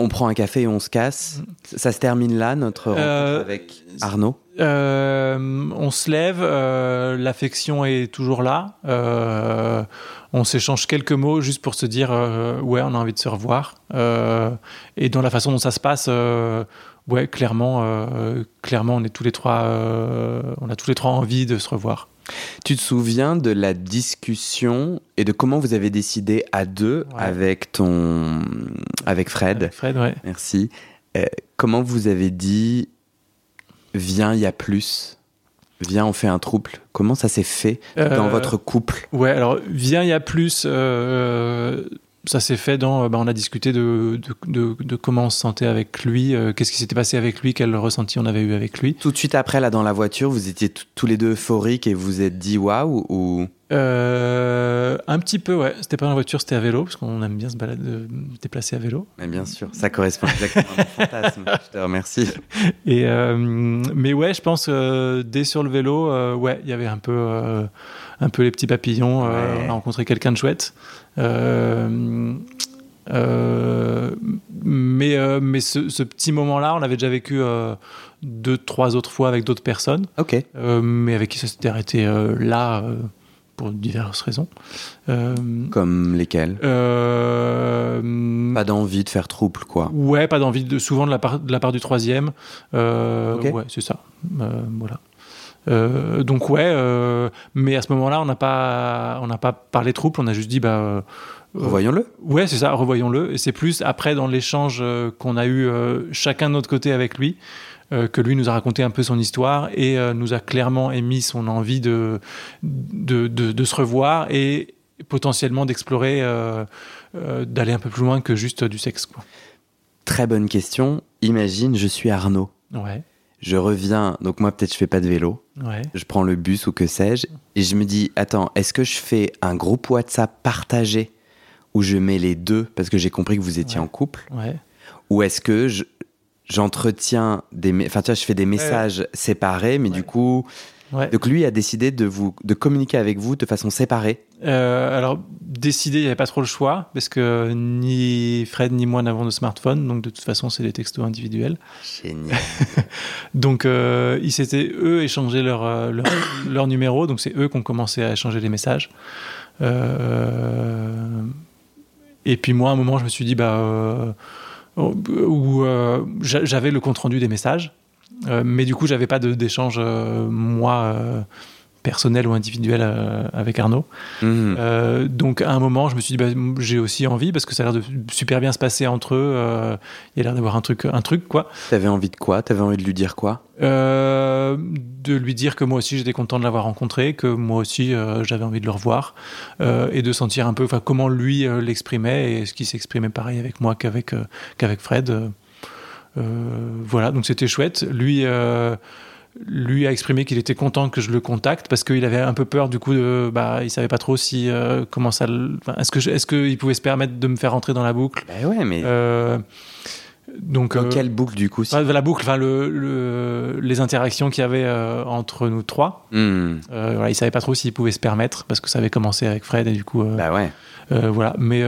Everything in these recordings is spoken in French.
On prend un café et on se casse. Ça se termine là, notre rencontre Euh, avec Arnaud Euh, on se lève, euh, l'affection est toujours là. on s'échange quelques mots juste pour se dire ouais, on a envie de se revoir. Et dans la façon dont ça se passe, ouais, clairement, clairement, on est tous les trois, on a tous les trois envie de se revoir. Tu te souviens de la discussion et de comment vous avez décidé à deux Ouais. avec ton avec Fred? Avec Fred, ouais. Merci. Euh, comment vous avez dit viens, il y a plus? Viens, on fait un trouble. Comment ça s'est fait dans Euh, votre couple? Ouais, alors viens, il y a plus. euh, ça s'est fait dans. euh, bah, on a discuté de, de, de- de comment on se sentait avec lui, euh, qu'est-ce qui s'était passé avec lui, quel ressenti on avait eu avec lui. Tout de suite après, là, dans la voiture, vous étiez tous les deux euphoriques et vous vous êtes dit waouh ou Euh, un petit peu, ouais. C'était pas en voiture, c'était à vélo, parce qu'on aime bien se balader, euh, se déplacer à vélo. Mais bien sûr, ça correspond exactement à mon fantasme. Je te remercie. Et euh, mais ouais, je pense euh, dès sur le vélo, ouais, il y avait un peu, un peu les petits papillons. Ouais. on a rencontré quelqu'un de chouette. Mais mais ce, ce petit moment-là, on l'avait déjà vécu deux, trois autres fois avec d'autres personnes, Ok. mais avec qui ça s'était arrêté là pour diverses raisons. Euh, Comme lesquels euh, Pas d'envie de faire trouble, quoi. Ouais, pas d'envie de souvent de la part de la part du troisième. Euh. Ouais, c'est ça. Voilà. Donc ouais, mais à ce moment-là, on n'a pas on n'a pas parlé trouble. On a juste dit bah Revoyons-le. ouais, c'est ça, revoyons-le. Et c'est plus après dans l'échange qu'on a eu chacun de notre côté avec lui. Euh, que lui nous a raconté un peu son histoire et euh, nous a clairement émis son envie de, de, de, de se revoir et potentiellement d'explorer, euh, d'aller un peu plus loin que juste du sexe. Quoi. Très bonne question. Imagine, je suis Arnaud. Ouais, Je reviens, donc moi peut-être je fais pas de vélo. ouais. je prends le bus ou que sais-je, et je me dis, attends, est-ce que je fais un groupe WhatsApp partagé où je mets les deux parce que j'ai compris que vous étiez Ouais. en couple, Ouais. ou est-ce que je- j'entretiens des, enfin tu vois, je fais des messages séparés, mais du coup, Ouais. donc lui a décidé de vous, de communiquer avec vous de façon séparée. Euh, alors, décider, il n'y avait pas trop le choix, parce que ni Fred ni moi n'avons de smartphone, donc de toute façon, c'est des textos individuels. Génial. Donc, euh, ils s'étaient, eux, échangé leur, euh, leur, leur numéro, donc c'est eux qui ont commencé à échanger les messages. Euh, et puis moi, à un moment, je me suis dit, bah, où euh, j'a- j'avais le compte-rendu des messages, euh, mais du coup, j'avais pas d'échange, euh, moi, personnel ou individuel euh, avec Arnaud. Mhm. Euh, donc à un moment, je me suis dit, bah, j'ai aussi envie parce que ça a l'air de super bien se passer entre eux. euh, il y a l'air d'avoir un truc, un truc quoi. T'avais envie de quoi? T'avais envie de lui dire quoi? De lui dire que moi aussi j'étais content de l'avoir rencontré, que moi aussi j'avais envie de le revoir et de sentir un peu, enfin comment lui l'exprimait et ce qui s'exprimait pareil avec moi qu'avec qu'avec Fred. Voilà, donc c'était chouette. Lui. Lui a exprimé qu'il était content que je le contacte parce qu'il avait un peu peur du coup de, bah il savait pas trop si euh, comment ça est-ce que est-ce qu'il pouvait se permettre de me faire rentrer dans la boucle? Bah ouais, mais Euh, donc dans euh, quelle boucle du coup si- la boucle enfin le, le- les interactions qu'il y avait euh, entre nous trois. Euh, voilà il savait pas trop s'il pouvait se permettre parce que ça avait commencé avec Fred et du coup Bah ouais. voilà. Mais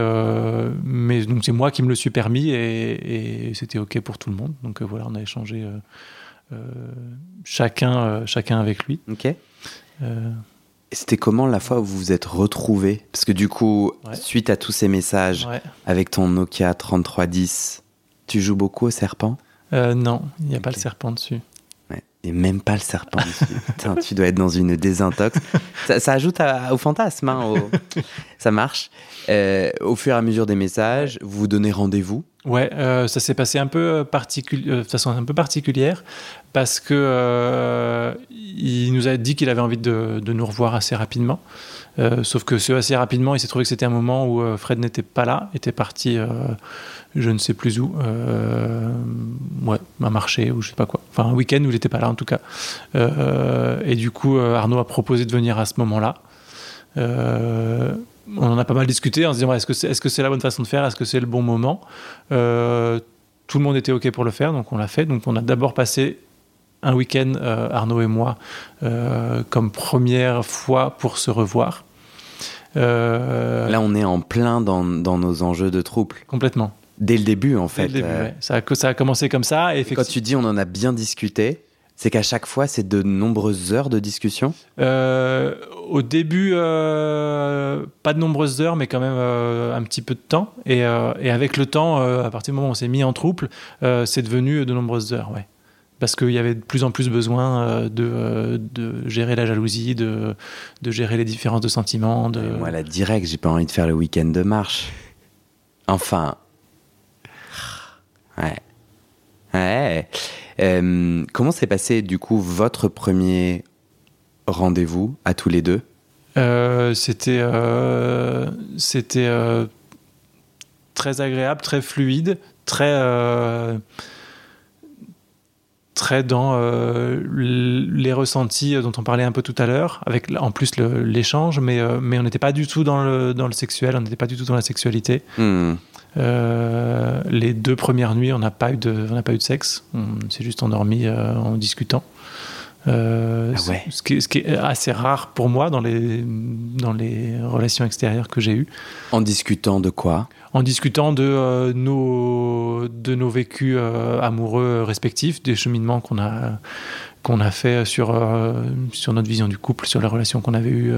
mais donc c'est moi qui me le suis permis et, et c'était ok pour tout le monde. Donc voilà on a échangé chacun euh, chacun avec lui Ok. Euh, C'était comment la fois où vous vous êtes retrouvés? Parce que du coup, Ouais. suite à tous ces messages, ouais. avec ton Nokia 3310, tu joues beaucoup au serpent? Euh, non il n'y a pas le serpent dessus. Et même pas le serpent. Putain, tu dois être dans une désintox. Ça, ça ajoute à- au fantasme. hein, au- ça marche. Euh, au fur et à mesure des messages, vous vous donnez rendez-vous Ouais, euh, ça s'est passé un peu particuli- euh, de façon un peu particulière parce que euh, il nous a dit qu'il avait envie de, de nous revoir assez rapidement. Euh, sauf que assez rapidement, il s'est trouvé que c'était un moment où euh, Fred n'était pas là, était parti, euh, je ne sais plus où, ouais, à marché ou je sais pas quoi. Enfin, un week-end où il n'était pas là en tout cas. Et du coup, Arnaud a proposé de venir à ce moment-là. On en a pas mal discuté en se disant est-ce que c'est est -ce c'est la bonne façon de faire? Est-ce que c'est le bon moment? Tout le monde était OK pour le faire, donc on l'a fait. Donc on a d'abord passé un week-end, euh, Arnaud et moi, euh, comme première fois pour se revoir. Euh, Là, on est en plein dans, dans nos enjeux de trouble. complètement. Dès le début, en fait. Dès le début, ouais. ça, a, ça a commencé comme ça. Et Quand tu dis on en a bien discuté, c'est qu'à chaque fois, c'est de nombreuses heures de discussion? Euh, au début, euh, pas de nombreuses heures, mais quand même euh, un petit peu de temps. Et, et avec le temps, à partir du moment où on s'est mis en trouble, c'est devenu de nombreuses heures, ouais. Parce qu'il y avait de plus en plus besoin euh, de, euh, de gérer la jalousie, de, de gérer les différences de sentiments. De... Moi, là, direct, j'ai pas envie de faire le week-end de marche. Enfin. Ouais. Ouais. Euh, comment s'est passé, du coup, votre premier rendez-vous à tous les deux? Euh, c'était euh, c'était très agréable, très fluide, très dans euh, les ressentis dont on parlait un peu tout à l'heure, avec en plus l'échange, mais euh, mais on n'était pas du tout dans le dans le sexuel, on n'était pas du tout dans la sexualité. Hmm. Euh, les deux premières nuits, on n'a pas eu de on n'a pas eu de sexe, on s'est juste endormi euh, en discutant. Euh, Ah ouais. ce, qui, ce qui est assez rare pour moi dans les, dans les relations extérieures que j'ai eues. En discutant de quoi? En discutant de, euh, nos, de nos vécus euh, amoureux respectifs, des cheminements qu'on a, qu'on a fait sur, sur notre vision du couple, sur les relations qu'on avait eues,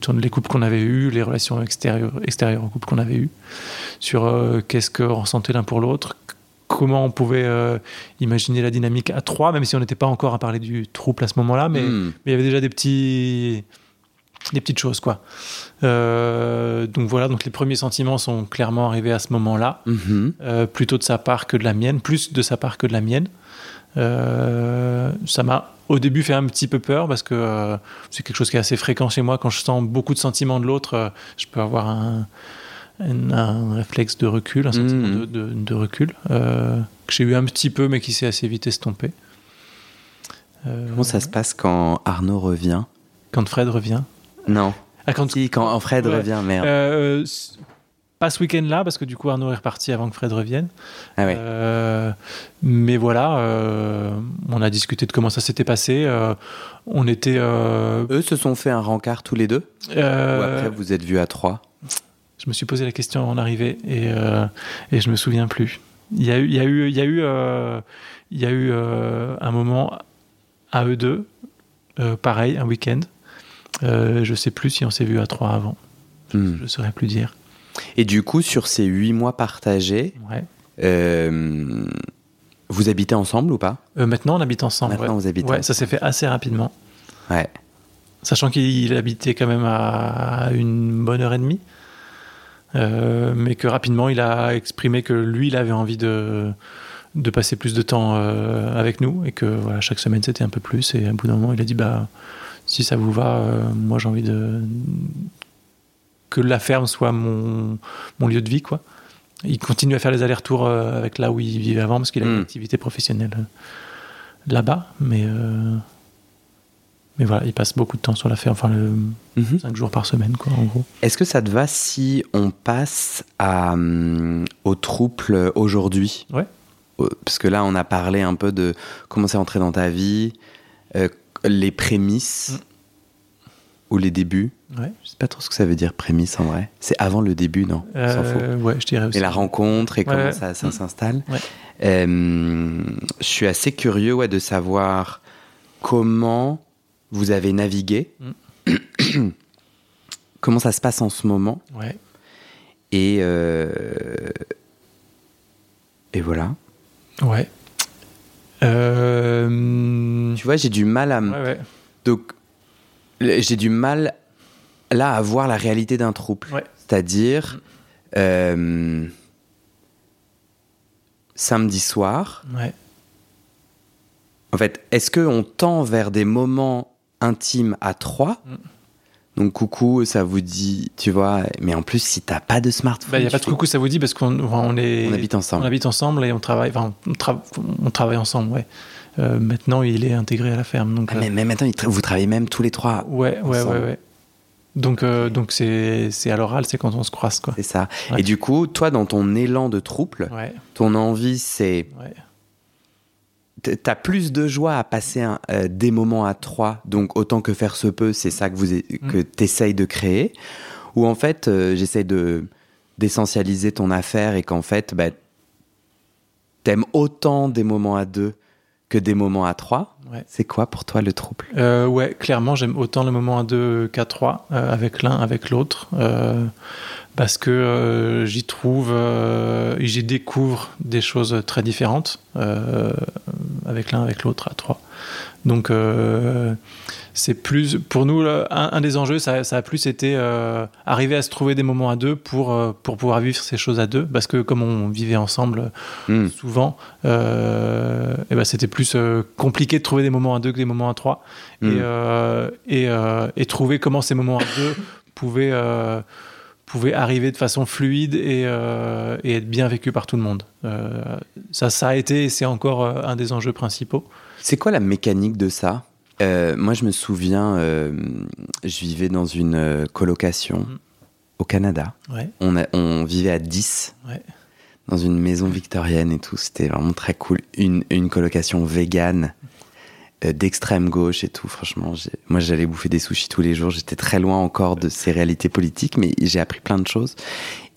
sur les couples qu'on avait eus, les relations extérieures, extérieures aux couples qu'on avait eus, sur qu'est-ce qu'on ressentait l'un pour l'autre, comment on pouvait euh, imaginer la dynamique à trois, même si on n'était pas encore à parler du trouble à ce moment-là, mais, Hmm. il y avait déjà des petits des petites choses quoi Euh, donc voilà donc les premiers sentiments sont clairement arrivés à ce moment-là Mhm. euh, plutôt de sa part que de la mienne plus de sa part que de la mienne Euh, ça m'a au début fait un petit peu peur parce que c'est quelque chose qui est assez fréquent chez moi quand je sens beaucoup de sentiments de l'autre je peux avoir un, un, un réflexe de recul un sentiment Mhm. de, de- de recul euh, que j'ai eu un petit peu mais qui s'est assez vite estompé Euh, Comment ça se passe quand Arnaud revient? Quand Fred revient? Non. ah, quand Si, quand Fred Ouais. revient, merde. Euh, pas ce week-end-là, parce que du coup Arnaud est reparti avant que Fred revienne. ah ouais. Euh, mais voilà, euh, on a discuté de comment ça s'était passé. euh, on était. Eux se sont fait un rencard tous les deux? Ou après vous êtes vus à trois? Je me suis posé la question en arrivée et, euh, et je me souviens plus. Il y a eu, il y a eu, il y a eu, euh, il y a eu euh, un moment à eux deux, euh, pareil, un week-end. Euh, je sais plus si on s'est vu à trois avant. Hmm. Je saurais plus dire. Et du coup, sur ces huit mois partagés, Ouais. euh, vous habitez ensemble ou pas? Maintenant, on habite ensemble. Maintenant, ouais. vous habitez Ouais, ça s'est fait assez rapidement. Ouais. Sachant qu'il habitait quand même à une bonne heure et demie. Euh, mais que rapidement, il a exprimé que lui, il avait envie de, de passer plus de temps euh, avec nous. Et que voilà, chaque semaine, c'était un peu plus. Et à bout d'un moment, il a dit bah, si ça vous va, euh, moi, j'ai envie de. que la ferme soit mon, mon lieu de vie, quoi. Il continue à faire les allers-retours avec là où il vivait avant, parce qu'il a une Mm. activité professionnelle là-bas. Mais. Mais voilà, il passe beaucoup de temps sur la ferme, enfin, le, Mhm. 5 jours par semaine, quoi, en gros. Est-ce que ça te va si on passe à, hum, au trouble aujourd'hui? Ouais. Euh, Parce que là, on a parlé un peu de comment c'est entré dans ta vie, euh, les prémices Mm. ou les débuts. Ouais. Je sais pas trop ce que ça veut dire prémices en vrai. C'est avant le début, non? Euh, ouais, je dirais aussi. Et la rencontre et comment Ouais. ça, ça Mm. s'installe. Ouais. Euh, je suis assez curieux ouais, de savoir comment vous avez navigué, Mm. comment ça se passe en ce moment. Ouais. Et, euh, et voilà. Ouais. Euh, Tu vois, j'ai du mal à. m- ouais, ouais. Donc, j'ai du mal là à voir la réalité d'un trouble. Ouais. C'est-à-dire, euh, samedi soir, Ouais. en fait, est-ce qu'on tend vers des moments intimes à trois Mm. Donc, coucou, ça vous dit, tu vois, mais en plus, si t'as pas de smartphone, Bah, il n'y a tu pas de fais- coucou, ça vous dit, parce qu'on on est. on habite ensemble. On habite ensemble et on travaille. Enfin, on, tra- on travaille ensemble, ouais. Euh, maintenant, il est intégré à la ferme. Donc, Ah, euh, mais, mais maintenant, vous travaillez même tous les trois. ouais, ouais, ouais, ouais. Donc, euh, donc c'est c'est à l'oral, c'est quand on se croise, quoi. C'est ça. Ouais. Et du coup, toi, dans ton élan de trouble, Ouais, ton envie, c'est. ouais. T'as plus de joie à passer un- euh, des moments à trois, donc autant que faire se peut, c'est ça que, vous, Mm. que t'essayes de créer. Ou en fait, euh, j'essaie de d'essentialiser ton affaire et qu'en fait, bah, t'aimes autant des moments à deux que des moments à trois. Ouais. C'est quoi pour toi le trouble? Euh, ouais, clairement, j'aime autant le moment à 2 qu'à 3, euh, avec l'un, avec l'autre, euh, parce que euh, j'y trouve, euh, et j'y découvre des choses très différentes, euh, avec l'un, avec l'autre, à 3. Donc, euh, c'est plus, pour nous, un, un des enjeux, ça, ça a plus été euh, arriver à se trouver des moments à deux pour, euh, pour pouvoir vivre ces choses à deux, parce que comme on vivait ensemble Hmm. souvent, euh, ben c'était plus compliqué de trouver des moments à deux que des moments à trois. Mm. Et, et, et trouver comment ces moments à deux pouvaient, pouvaient arriver de façon fluide et, euh, et être bien vécus par tout le monde. Euh, ça, ça a été et c'est encore un des enjeux principaux. C'est quoi la mécanique de ça? Euh, Moi, je me souviens, euh, je vivais dans une euh, colocation Mhm. au Canada. Ouais, On, a- on vivait à 10 ouais, dans une maison victorienne et tout. C'était vraiment très cool. Une, une colocation végane d'extrême gauche et tout. Franchement, moi, j'allais bouffer des sushis tous les jours. J'étais très loin encore de ces réalités politiques, mais j'ai appris plein de choses.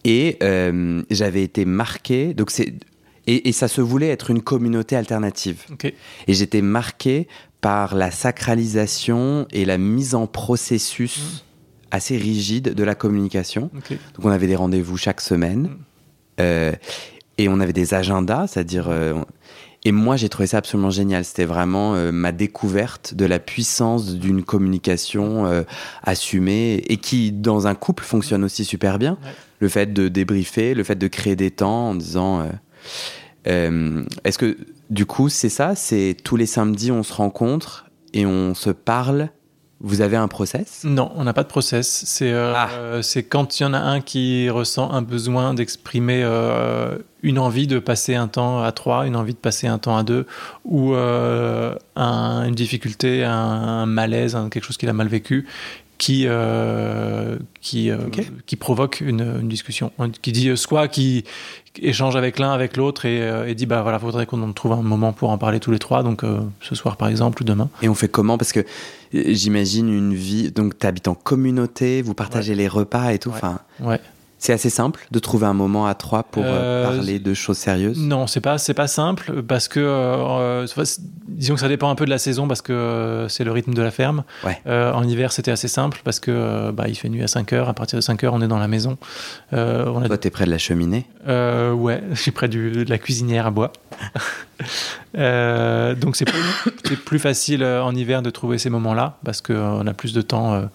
Et euh, j'avais été marqué. Donc, c'est. Et, et ça se voulait être une communauté alternative. Et j'étais marqué par la sacralisation et la mise en processus assez rigide de la communication. Donc on avait des rendez-vous chaque semaine Mm. euh, et on avait des agendas, c'est-à-dire... euh, et moi j'ai trouvé ça absolument génial. C'était vraiment euh, ma découverte de la puissance d'une communication euh, assumée et qui dans un couple fonctionne aussi super bien. Ouais. Le fait de débriefer, le fait de créer des temps en disant... euh, euh, Est-ce que du coup c'est ça? C'est tous les samedis on se rencontre et on se parle Vous avez un process? Non, on n'a pas de process. C'est euh, Ah. euh, quand il y en a un qui ressent un besoin d'exprimer euh, une envie de passer un temps à trois, une envie de passer un temps à deux, ou un- une difficulté, un, un malaise, un- quelque chose qu'il a mal vécu, qui, euh, qui, euh, qui provoque une, une discussion. Qui dit euh, soit qui échange avec l'un, avec l'autre, et, et dit bah voilà, faudrait qu'on trouve un moment pour en parler tous les trois, donc ce soir par exemple ou demain. Et on fait comment? Parce que j'imagine une vie. Donc, tu habites en communauté, vous partagez les repas et tout. Ouais. Enfin, Ouais. C'est assez simple de trouver un moment à trois pour euh, Euh, parler de choses sérieuses? Non, c'est pas c'est pas simple parce que euh, disons que ça dépend un peu de la saison parce que euh, c'est le rythme de la ferme. Ouais. En hiver, c'était assez simple parce que bah, il fait nuit à 5 heures. À partir de 5 heures, on est dans la maison. On a Toi, t'es près de la cheminée? ouais, je suis près du, de la cuisinière à bois. Donc c'est plus, facile en hiver de trouver ces moments-là parce qu'on a plus de temps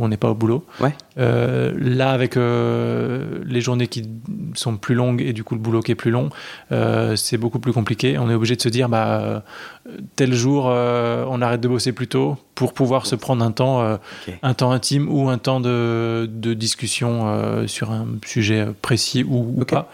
où on n'est pas au boulot. Ouais. Euh, là, avec euh, les journées qui sont plus longues et du coup le boulot qui est plus long, euh, c'est beaucoup plus compliqué. On est obligé de se dire, bah, tel jour, on arrête de bosser plus tôt pour pouvoir se prendre un temps, euh, un temps intime ou un temps de, de discussion euh, sur un sujet précis ou, ou pas.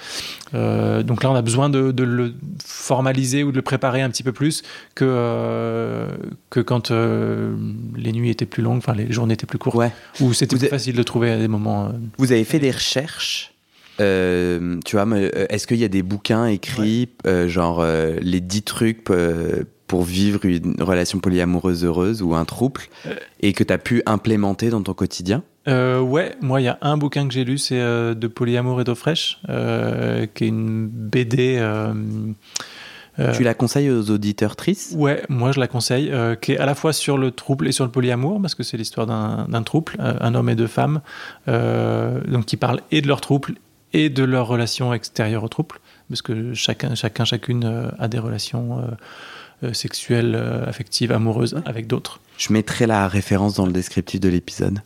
Euh, donc là, on a besoin de, de le formaliser ou de le préparer un petit peu plus que, que quand les nuits étaient plus longues, enfin les journées étaient plus courtes, Ouais. où c'était plus facile de trouver des moments. Vous avez fait des recherches euh, tu vois, est-ce qu'il y a des bouquins écrits, euh, genre euh, les 10 trucs pour vivre une relation polyamoureuse heureuse ou un trouble, Euh. et que tu as pu implémenter dans ton quotidien Euh, ouais, moi, il y a un bouquin que j'ai lu, c'est euh, de Polyamour et d'eau fraîche, euh, qui est une BD. Tu la conseilles aux auditeurs tristes? Ouais, moi je la conseille, qui est à la fois sur le trouble et sur le polyamour, parce que c'est l'histoire d'un trouble, un homme et deux femmes, donc qui parlent et de leur trouble et de leur relation extérieure au trouble, parce que chacun, chacun chacune a des relations sexuelle, affective, amoureuse avec d'autres. Je mettrai la référence dans le descriptif de l'épisode.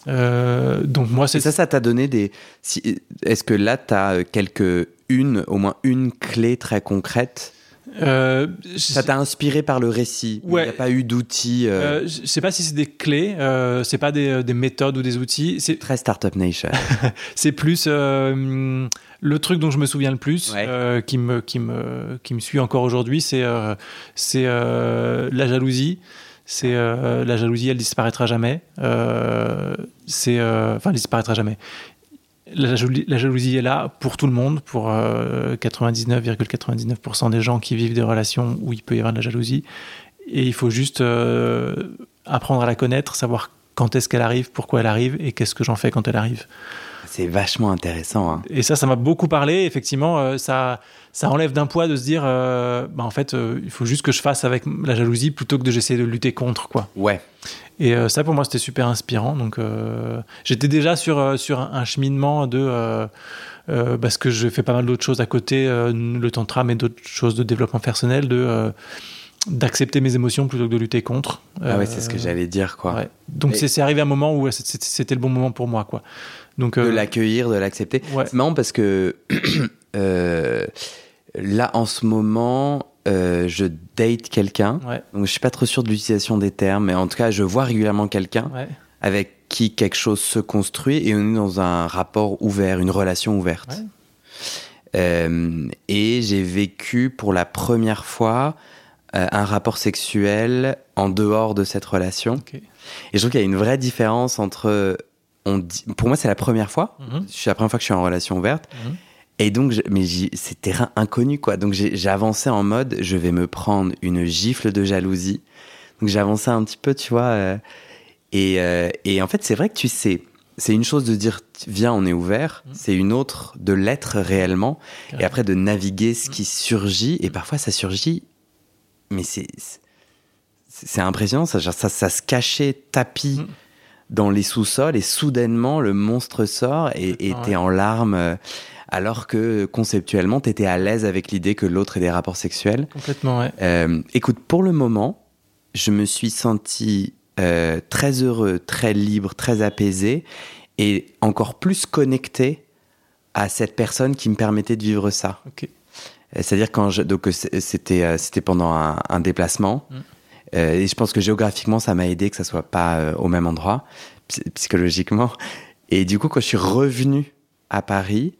donc moi, c'est ça. Ça t'a donné des. Est-ce que là, tu as quelques une, au moins une clé très concrète euh, ça t'a inspiré par le récit. Il n'y a pas eu d'outils. Euh... Euh, je sais pas si c'est des clés, euh, c'est pas des, des, méthodes ou des outils. C'est très Startup Nation. c'est plus le truc dont je me souviens le plus, qui me qui me qui me suit encore aujourd'hui, c'est c'est la jalousie. C'est la jalousie, elle disparaîtra jamais. c'est enfin, elle disparaîtra jamais la jalousie, est là pour tout le monde, pour 99,99% euh, des gens qui vivent des relations où il peut y avoir de la jalousie. Et il faut juste euh, apprendre à la connaître, savoir quand est-ce qu'elle arrive, pourquoi elle arrive et qu'est-ce que j'en fais quand elle arrive. C'est vachement intéressant. Hein. Et ça, ça m'a beaucoup parlé. Effectivement, euh, ça, ça enlève d'un poids de se dire, bah, en fait, il faut juste que je fasse avec la jalousie plutôt que de j'essayer de lutter contre, quoi. Ouais. Et euh, ça, pour moi, c'était super inspirant. Donc, euh, j'étais déjà sur, euh, sur un, cheminement de. parce que je fais pas mal d'autres choses à côté, le tantra, mais d'autres choses de développement personnel, de d'accepter mes émotions plutôt que de lutter contre. Ah ouais, c'est ce que j'allais dire, quoi. Donc c'est arrivé un moment où c'était le bon moment pour moi, quoi. Donc de l'accueillir, de l'accepter. C'est marrant parce que là, en ce moment, euh, je date quelqu'un. Donc je suis pas trop sûr de l'utilisation des termes, mais en tout cas, je vois régulièrement quelqu'un avec qui quelque chose se construit et on est dans un rapport ouvert, une relation ouverte. Euh, et j'ai vécu pour la première fois euh, un rapport sexuel en dehors de cette relation. Et je trouve qu'il y a une vraie différence entre. On dit, pour moi, c'est la première fois. Mhm. C'est la première fois que je suis en relation ouverte. Mhm. Et donc, mais c'est terrain inconnu, quoi. Donc, j'avançais en mode, je vais me prendre une gifle de jalousie. Donc, j'avançais un petit peu, tu vois. Euh, et, euh, et, en fait, c'est vrai que tu sais, c'est une chose de dire, viens, on est ouvert. Mmh. C'est une autre de l'être réellement. Et après, de naviguer ce qui surgit. Et parfois, ça surgit, mais c'est c'est impressionnant. Ça, ça, ça, se cachait tapis. Mmh. Dans les sous-sols et soudainement le monstre sort et était en larmes euh, alors que conceptuellement, tu étais à l'aise avec l'idée que l'autre ait des rapports sexuels. Complètement, ouais. Euh, écoute, pour le moment, je me suis senti euh, très heureux, très libre, très apaisé et encore plus connecté à cette personne qui me permettait de vivre ça. C'est-à-dire quand je, donc c'était c'était pendant un, déplacement mm. Et je pense que géographiquement ça m'a aidé que ça soit pas au même endroit psychologiquement et du coup quand je suis revenu à Paris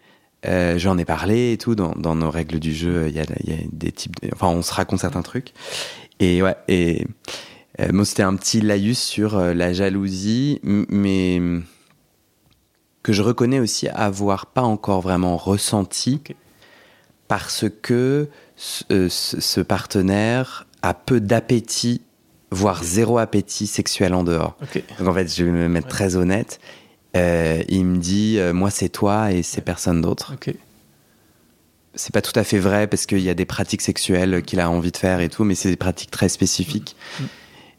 euh, J'en ai parlé et tout dans, dans, nos règles du jeu. Il y a, y a des types, enfin, on se raconte certains trucs. Et ouais, et euh, moi c'était un petit laïus sur euh, la jalousie, mais que je reconnais aussi avoir pas encore vraiment ressenti parce que ce, euh, ce, partenaire a peu d'appétit, voire zéro appétit sexuel en dehors. Donc en fait, je vais me mettre très honnête. Euh, il me dit euh, moi c'est toi et c'est personne d'autre. C'est pas tout à fait vrai parce qu'il y a des pratiques sexuelles qu'il a envie de faire et tout, mais c'est des pratiques très spécifiques. Mm. Mm.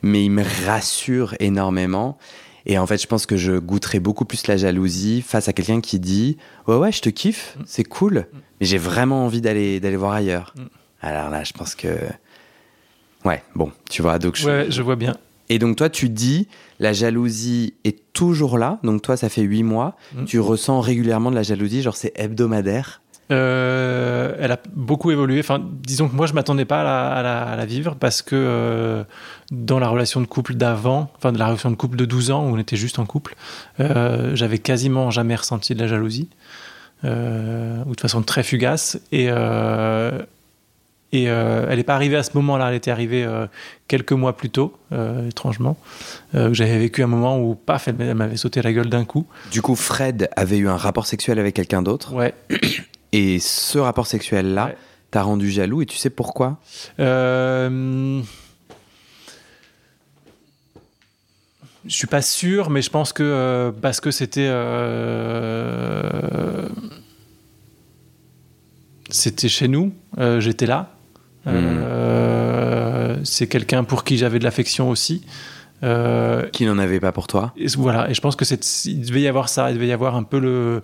Mais il me rassure énormément. Et en fait, je pense que je goûterai beaucoup plus la jalousie face à quelqu'un qui dit Ouais, ouais, je te kiffe, mm. c'est cool, mais j'ai vraiment envie d'aller, d'aller voir ailleurs. Alors là, je pense que. Ouais, bon, tu vois, donc je. Ouais, je vois bien. Et donc toi, tu dis, la jalousie est toujours là. Donc toi, ça fait huit mois. Mm. Tu ressens régulièrement de la jalousie, genre c'est hebdomadaire. Euh, elle a beaucoup évolué. Enfin, disons que moi, je m'attendais pas à la, vivre parce que euh, dans la relation de couple d'avant, enfin de la relation de couple de 12 ans où on était juste en couple, euh, j'avais quasiment jamais ressenti de la jalousie ou de façon très fugace. Et et euh, elle n'est pas arrivée à ce moment-là, elle était arrivée euh, quelques mois plus tôt, euh, étrangement. J'avais vécu un moment où, paf, elle m'avait sauté la gueule d'un coup. Du coup, Fred avait eu un rapport sexuel avec quelqu'un d'autre. Ouais. Et ce rapport sexuel-là t'a rendu jaloux, et tu sais pourquoi? Je suis pas sûr, mais je pense que parce que c'était c'était chez nous, j'étais là, euh, c'est quelqu'un pour qui j'avais de l'affection aussi. Euh, qui n'en avait pas pour toi. Et voilà, et je pense que c'est, il devait y avoir ça, il devait y avoir un peu le,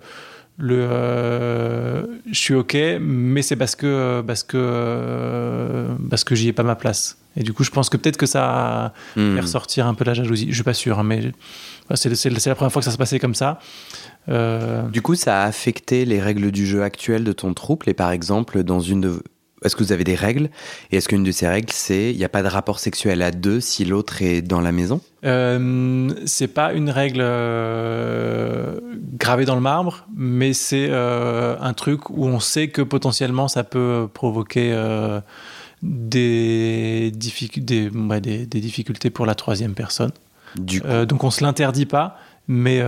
le euh, je suis ok, mais c'est parce que parce que parce que j'y ai pas ma place. Et du coup, je pense que peut-être que ça Hmm. fait ressortir un peu la jalousie. Je suis pas sûr, hein, mais c'est la première fois que ça se passait comme ça. Du coup, ça a affecté les règles du jeu actuel de ton troupe. Et par exemple, dans une de. Est-ce que vous avez des règles Et est-ce qu'une de ces règles, c'est il n'y a pas de rapport sexuel à deux si l'autre est dans la maison? Euh, c'est pas une règle euh, gravée dans le marbre, mais c'est euh, un truc où on sait que potentiellement ça peut provoquer euh, des, difficu- des, ouais, des- des difficultés pour la troisième personne. Du donc on se l'interdit pas, mais,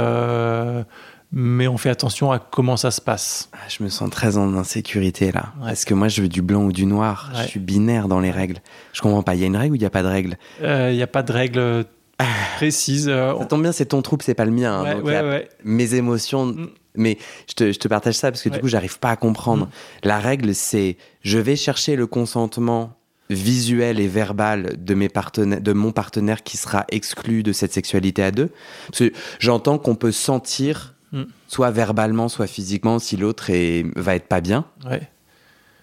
mais on fait attention à comment ça se passe. ah, je me sens très en insécurité là. Ouais. Parce que moi, je veux du blanc ou du noir. Ouais. Je suis binaire dans les règles. Je comprends pas. Il y a une règle ou il n'y a pas de règle? Il n'y a pas de règle précise. euh, Ça tombe bien, c'est ton troupe, c'est pas le mien. hein, ouais, donc ouais. mes émotions. Mm. Mais je te, je te partage ça parce que du coup, j'arrive pas à comprendre. La règle, c'est je vais chercher le consentement visuel et verbal de, mes partenaires, de mon partenaire qui sera exclu de cette sexualité à deux. Parce que j'entends qu'on peut sentir, Mm. soit verbalement, soit physiquement, si l'autre va être pas bien. ouais.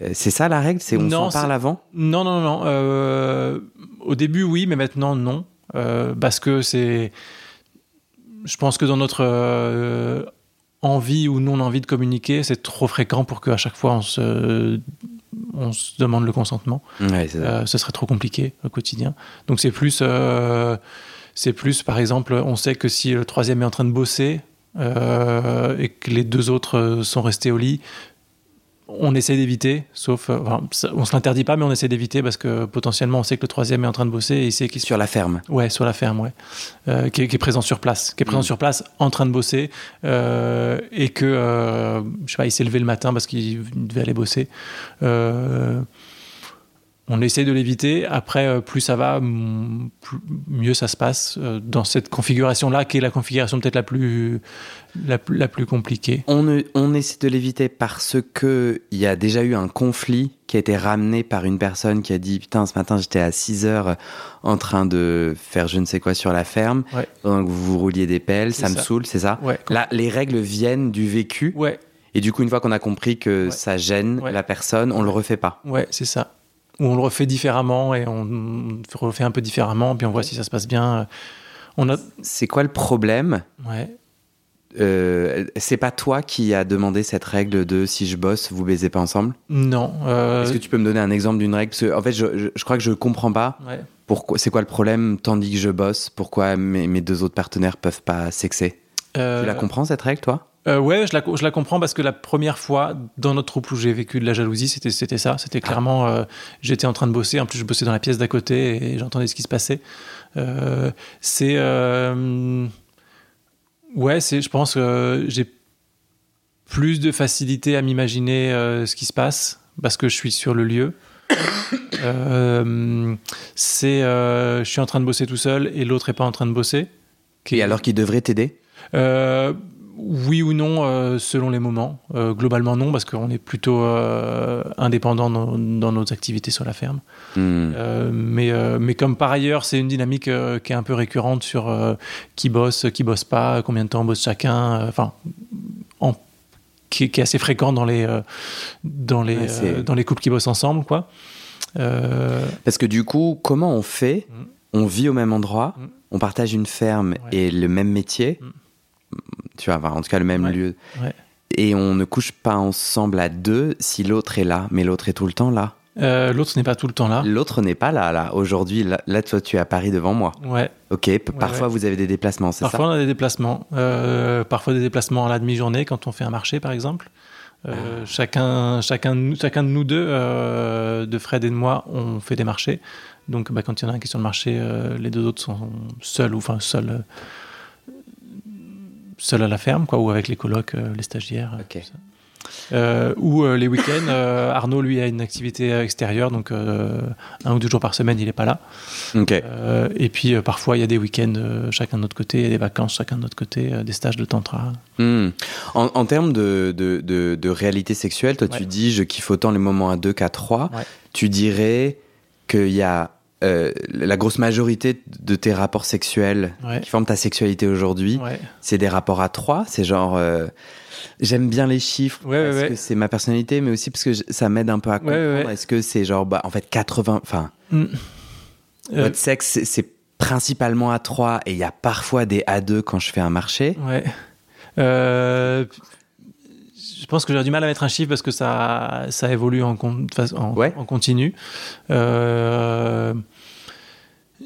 Euh, C'est ça la règle? C'est on Non, s'en parle avant? Non, non, non. euh, au début, oui, mais maintenant, non. Euh, parce que c'est. Je pense que dans notre euh, envie ou non-envie de communiquer, c'est trop fréquent pour qu'à chaque fois on se, on se demande le consentement. Ouais, ce serait trop compliqué au quotidien. Donc c'est plus, c'est plus, par exemple, on sait que si le troisième est en train de bosser et que les deux autres euh, sont restés au lit, on essaie d'éviter, sauf, euh, enfin, on se l'interdit pas, mais on essaie d'éviter parce que potentiellement on sait que le troisième est en train de bosser et il sait qu'il Sur la ferme. Ouais, sur la ferme, ouais. Euh, qui, est, qui est présent sur place, qui est présent Mm. sur place, en train de bosser, euh, et que, euh, je sais pas, il s'est levé le matin parce qu'il devait aller bosser. On essaie de l'éviter. Après, euh, plus ça va, plus- mieux ça se passe euh, dans cette configuration-là, qui est la configuration peut-être la plus, la, plus- la plus compliquée. On, on essaie de l'éviter parce que il y a déjà eu un conflit qui a été ramené par une personne qui a dit putain ce matin j'étais à 6 heures en train de faire je ne sais quoi sur la ferme Ouais. donc vous rouliez des pelles ça, me saoule c'est ça? Ouais. Là les règles viennent du vécu Ouais, et du coup une fois qu'on a compris que Ouais. ça gêne Ouais. la personne on le refait pas ouais, c'est ça. Ou on le refait différemment et on, on refait un peu différemment, puis on voit si ça se passe bien. On a, c'est quoi le problème ouais. Euh, c'est pas toi qui as demandé cette règle de si je bosse vous baisez pas ensemble Non. euh, est-ce que tu peux me donner un exemple d'une règle? Parce que en fait je, je- je crois que je comprends pas ouais. Pourquoi C'est quoi le problème tandis que je bosse? Pourquoi mes, mes deux autres partenaires peuvent pas sexer? Euh, Tu la comprends cette règle, toi? Euh, ouais, je la, je la comprends parce que la première fois dans notre troupe où j'ai vécu de la jalousie, c'était c'était ça. C'était clairement, euh, j'étais en train de bosser. En plus, je bossais dans la pièce d'à côté et j'entendais ce qui se passait. Euh, c'est. euh, ouais, c'est. Je pense que j'ai plus de facilité à m'imaginer ce qui se passe parce que je suis sur le lieu. C'est. je suis en train de bosser tout seul et l'autre est pas en train de bosser. Et alors qu'il devrait t'aider? Oui ou non, euh, selon les moments. Euh, globalement, non, parce qu'on est plutôt euh, indépendant dans, dans nos activités sur la ferme. Hmm. Mais, mais comme par ailleurs, c'est une dynamique qui est un peu récurrente sur qui bosse, qui bosse pas, combien de temps bosse chacun. Enfin, en- qui, est- qui est assez fréquent dans les, dans, les, Ouais, dans les couples qui bossent ensemble, quoi. Parce que du coup, comment on fait Mm. On vit au même endroit, Mm. on partage une ferme Ouais. et le même métier. Tu vois, enfin, en tout cas le même Ouais. lieu, Ouais. et on ne couche pas ensemble à deux si l'autre est là, mais l'autre est tout le temps là. euh, L'autre n'est pas tout le temps là. L'autre n'est pas là, là. Aujourd'hui, là, là, toi, tu es à Paris devant moi. Ouais. Ok, parfois ouais. vous avez des déplacements, c'est Parfois, on a des déplacements. Euh, parfois, des déplacements à la demi-journée quand on fait un marché, par exemple. Euh, chacun, chacun, de nous- chacun de nous deux, euh, de Fred et de moi, on fait des marchés. Donc, bah, quand il y en a un qui est sur le marché, euh, les deux autres sont seuls ou enfin seuls, seuls à la ferme, quoi, ou avec les colocs, euh, les stagiaires. euh. Euh, ou euh, les week-ends, euh, Arnaud lui a une activité extérieure, donc un ou deux jours par semaine, il n'est pas là. et puis parfois il y a des week-ends chacun de notre côté, il y a des vacances chacun de notre côté, des stages de tantra. Hmm. En, en termes de, de, de, de réalité sexuelle, toi tu dis je kiffe autant les moments à deux qu'à trois. Ouais. Tu dirais qu'il y a euh, la grosse majorité de tes rapports sexuels Ouais. qui forment ta sexualité aujourd'hui, Ouais. c'est des rapports à trois. C'est genre, euh, j'aime bien les chiffres Ouais, parce que c'est ma personnalité, mais aussi parce que je- ça m'aide un peu à comprendre. Est-ce que c'est genre, bah, en fait, 80, enfin, Mm. Euh, votre sexe, c'est- c'est principalement à trois et il y a parfois des à deux quand je fais un marché. Ouais. Je pense que j'ai du mal à mettre un chiffre parce que ça, ça évolue en, en, Ouais. en continu. Euh,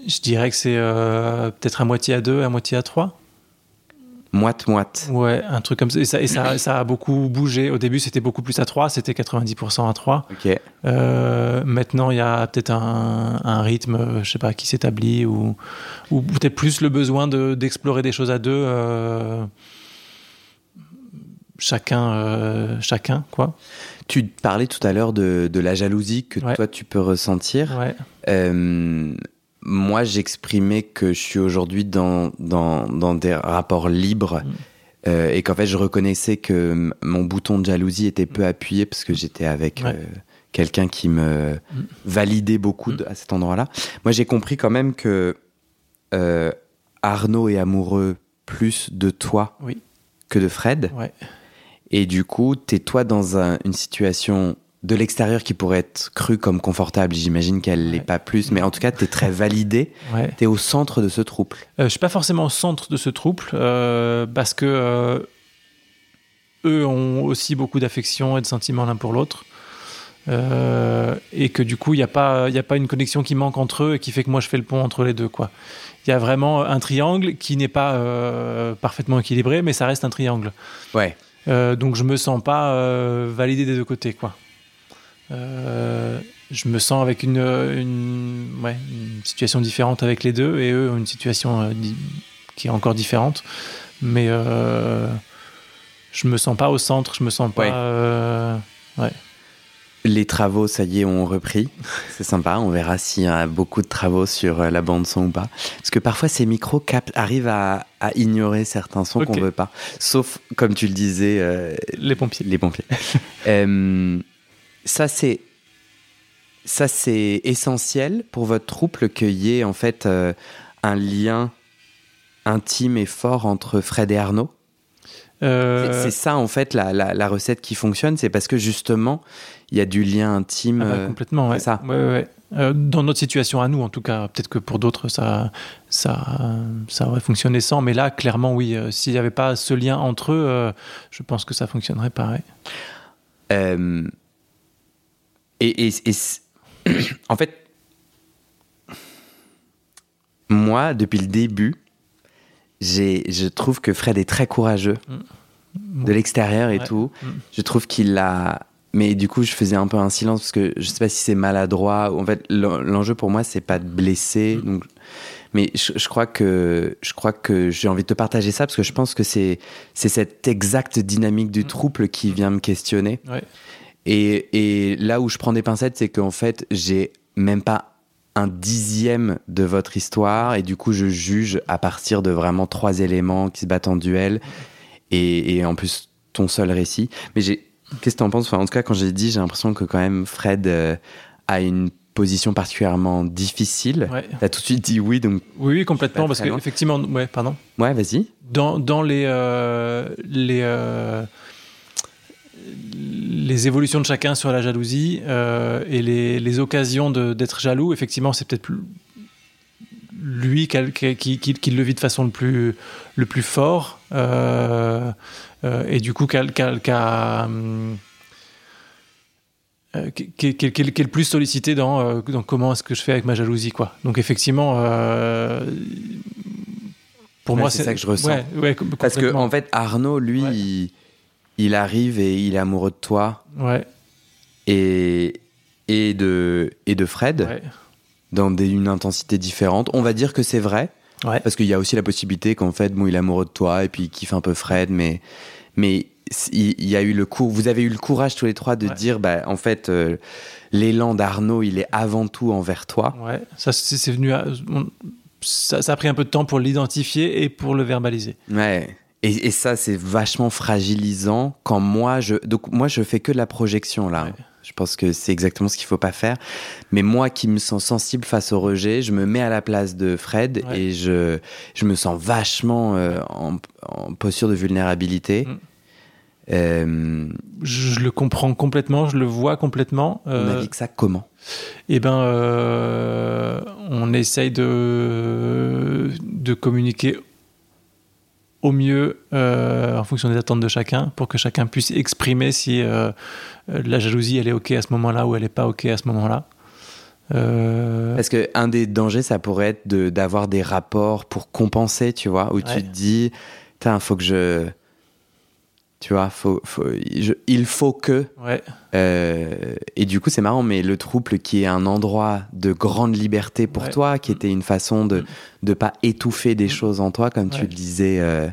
je dirais que c'est euh, peut-être à moitié à deux, à moitié à trois. Moite-moite. Ouais, un truc comme ça. Et ça, et ça, ça a beaucoup bougé. Au début, c'était beaucoup plus à 3, c'était 90% à 3. Ok. Euh, maintenant, il y a peut-être un, un rythme, je sais pas, qui s'établit ou, ou peut-être plus le besoin de- d'explorer des choses à deux. euh, chacun, euh, chacun, quoi. Tu parlais tout à l'heure de, de la jalousie que Ouais. toi tu peux ressentir. Ouais, Euh, moi, j'exprimais que je suis aujourd'hui dans, dans, dans des rapports libres Mm. euh, et qu'en fait, je reconnaissais que mon bouton de jalousie était peu appuyé parce que j'étais avec Ouais. euh, quelqu'un qui me Mm. validait beaucoup de- à cet endroit-là. Moi, j'ai compris quand même que Arnaud est amoureux plus de toi Oui. que de Fred. ouais, Et du coup, t'es toi dans un- une situation de l'extérieur qui pourrait être crue comme confortable. J'imagine qu'elle l'est Ouais. pas plus, mais en tout cas, t'es très validé. ouais. T'es au centre de ce trouble. Euh, je suis pas forcément au centre de ce trouble euh, parce que euh, eux ont aussi beaucoup d'affection et de sentiments l'un pour l'autre. Euh, et que du coup, il n'y a, pas- y a pas une connexion qui manque entre eux et qui fait que moi je fais le pont entre les deux. quoi. Il y a vraiment un triangle qui n'est pas parfaitement équilibré, mais ça reste un triangle. Ouais. Euh, donc je me sens pas euh, validé des deux côtés. quoi. Euh, je me sens avec une, une, ouais, une situation différente avec les deux et eux ont une situation qui est encore différente. Mais je me sens pas au centre, je me sens pas. Ouais. Les travaux, ça y est, ont repris. C'est sympa. On verra s'il y a beaucoup de travaux sur euh, la bande son ou pas. Parce que parfois, ces micros captent, arrivent à, à ignorer certains sons qu'on veut pas. Sauf, comme tu le disais, euh, les pompiers. les pompiers. Euh, ça, c'est ça, c'est essentiel pour votre trouble qu'il y ait en fait euh, un lien intime et fort entre Fred et Arnaud? Euh, C'est- ça en fait la, la- la recette qui fonctionne, c'est parce que justement il y a du lien intime. Ah bah, euh, complètement, ouais. c'est ça. Ouais, ouais, ouais. Euh, dans notre situation à nous, en tout cas, peut-être que pour d'autres, ça, ça, ça aurait fonctionné sans, mais là, clairement, oui. euh, S'il n'y avait pas ce lien entre eux, je pense que ça fonctionnerait pareil. Et, et- et c- en fait, moi, depuis le début, je trouve que Fred est très courageux de l'extérieur et Ouais. tout. Mm. Je trouve qu'il a. Mais du coup, je faisais un peu un silence parce que je sais pas si c'est maladroit. En fait, l'en- l'enjeu pour moi, c'est pas de blesser. Mm. Donc, mais je, je crois que je crois que j'ai envie de te partager ça parce que je pense que c'est c'est cette exacte dynamique du Mm. trouble qui vient me questionner. Ouais. Et, et là où je prends des pincettes, c'est qu'en fait, j'ai même pas un dixième de votre histoire et du coup, je juge à partir de vraiment trois éléments qui se battent en duel et, et en plus ton seul récit. Mais j'ai, qu'est-ce que t'en penses? Enfin, en tout cas, quand j'ai dit, j'ai l'impression que quand même Fred euh, a une position particulièrement difficile. Ouais. T'as tout de suite dit oui, donc Oui, oui, complètement, parce très loin. qu'effectivement, ouais, pardon. ouais, vas-y. Dans, dans les, euh, les, euh, les évolutions de chacun sur la jalousie euh, et les, les occasions d'être jaloux, effectivement, c'est peut-être lui qui, a- qui, qui- qui- qui le vit de façon le plus, le plus fort euh, euh, et du coup qui est le plus sollicité dans, dans comment est-ce que je fais avec ma jalousie quoi. Donc effectivement pour Ouais, moi c'est ça que je ressens. ouais, ouais, com- Parce que en fait, Arnaud, lui, il, il arrive et il est amoureux de toi ouais, et, et, de, et de Fred. ouais, dans des- une intensité différente. On va dire que c'est vrai, ouais. parce qu'il y a aussi la possibilité qu'en fait, bon, il est amoureux de toi et puis il kiffe un peu Fred, mais, mais il y a eu le cour, vous avez eu le courage tous les trois de Ouais. dire, bah, en fait, euh, l'élan d'Arnaud, il est avant tout envers toi. Ouais, ça c'est c'est venu. à- on- ça, ça a pris un peu de temps pour l'identifier et pour le verbaliser. Ouais. Et, et ça, c'est vachement fragilisant quand moi, je, donc moi, je fais que de la projection là. Ouais. Je pense que c'est exactement ce qu'il faut pas faire. Mais moi qui me sens sensible face au rejet, je me mets à la place de Fred et je, je me sens vachement euh, en, posture de vulnérabilité. Mm. Euh, je, le comprends complètement, je le vois complètement. on a dit que ça comment? Eh ben, on essaye de, de communiquer au mieux euh, en fonction des attentes de chacun pour que chacun puisse exprimer si euh, la jalousie elle est ok à ce moment-là ou elle n'est pas ok à ce moment-là. Euh... Parce que un des dangers ça pourrait être d'avoir des rapports pour compenser, tu vois, où tu te dis, il faut que je tu vois, faut, faut, il faut que. Ouais. Euh, et du coup, c'est marrant, mais le trouble qui est un endroit de grande liberté pour toi, qui était une façon de ne pas étouffer des choses en toi, comme tu le disais euh,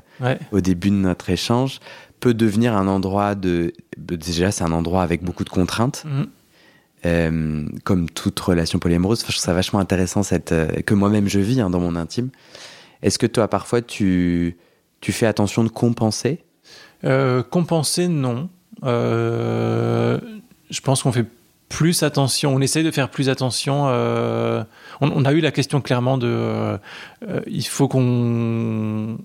au début de notre échange, peut devenir un endroit de. Déjà, c'est un endroit avec beaucoup de contraintes. Mm. Euh, comme toute relation polyamoureuse, je trouve ça vachement intéressant cette, que moi-même je vis hein, dans mon intime. Est-ce que toi, parfois, tu, tu fais attention de compenser euh, compenser, non. Euh, je pense qu'on fait plus attention, on essaye de faire plus attention. Euh, on, a eu la question clairement de il faut qu'on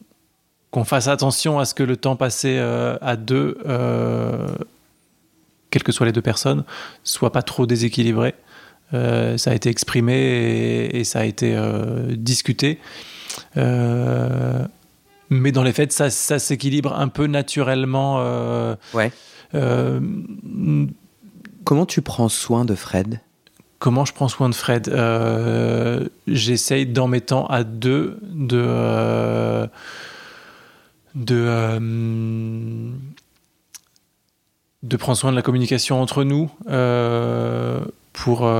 fasse attention à ce que le temps passé à deux, quelles que soient les deux personnes, soit pas trop déséquilibré. ça a été exprimé et, et ça a été discuté mais dans les faits, ça, ça s'équilibre un peu naturellement. Euh, ouais. Euh, Comment tu prends soin de Fred? Comment je prends soin de Fred? Euh, J'essaye dans mes temps à deux de de de prendre soin de la communication entre nous pour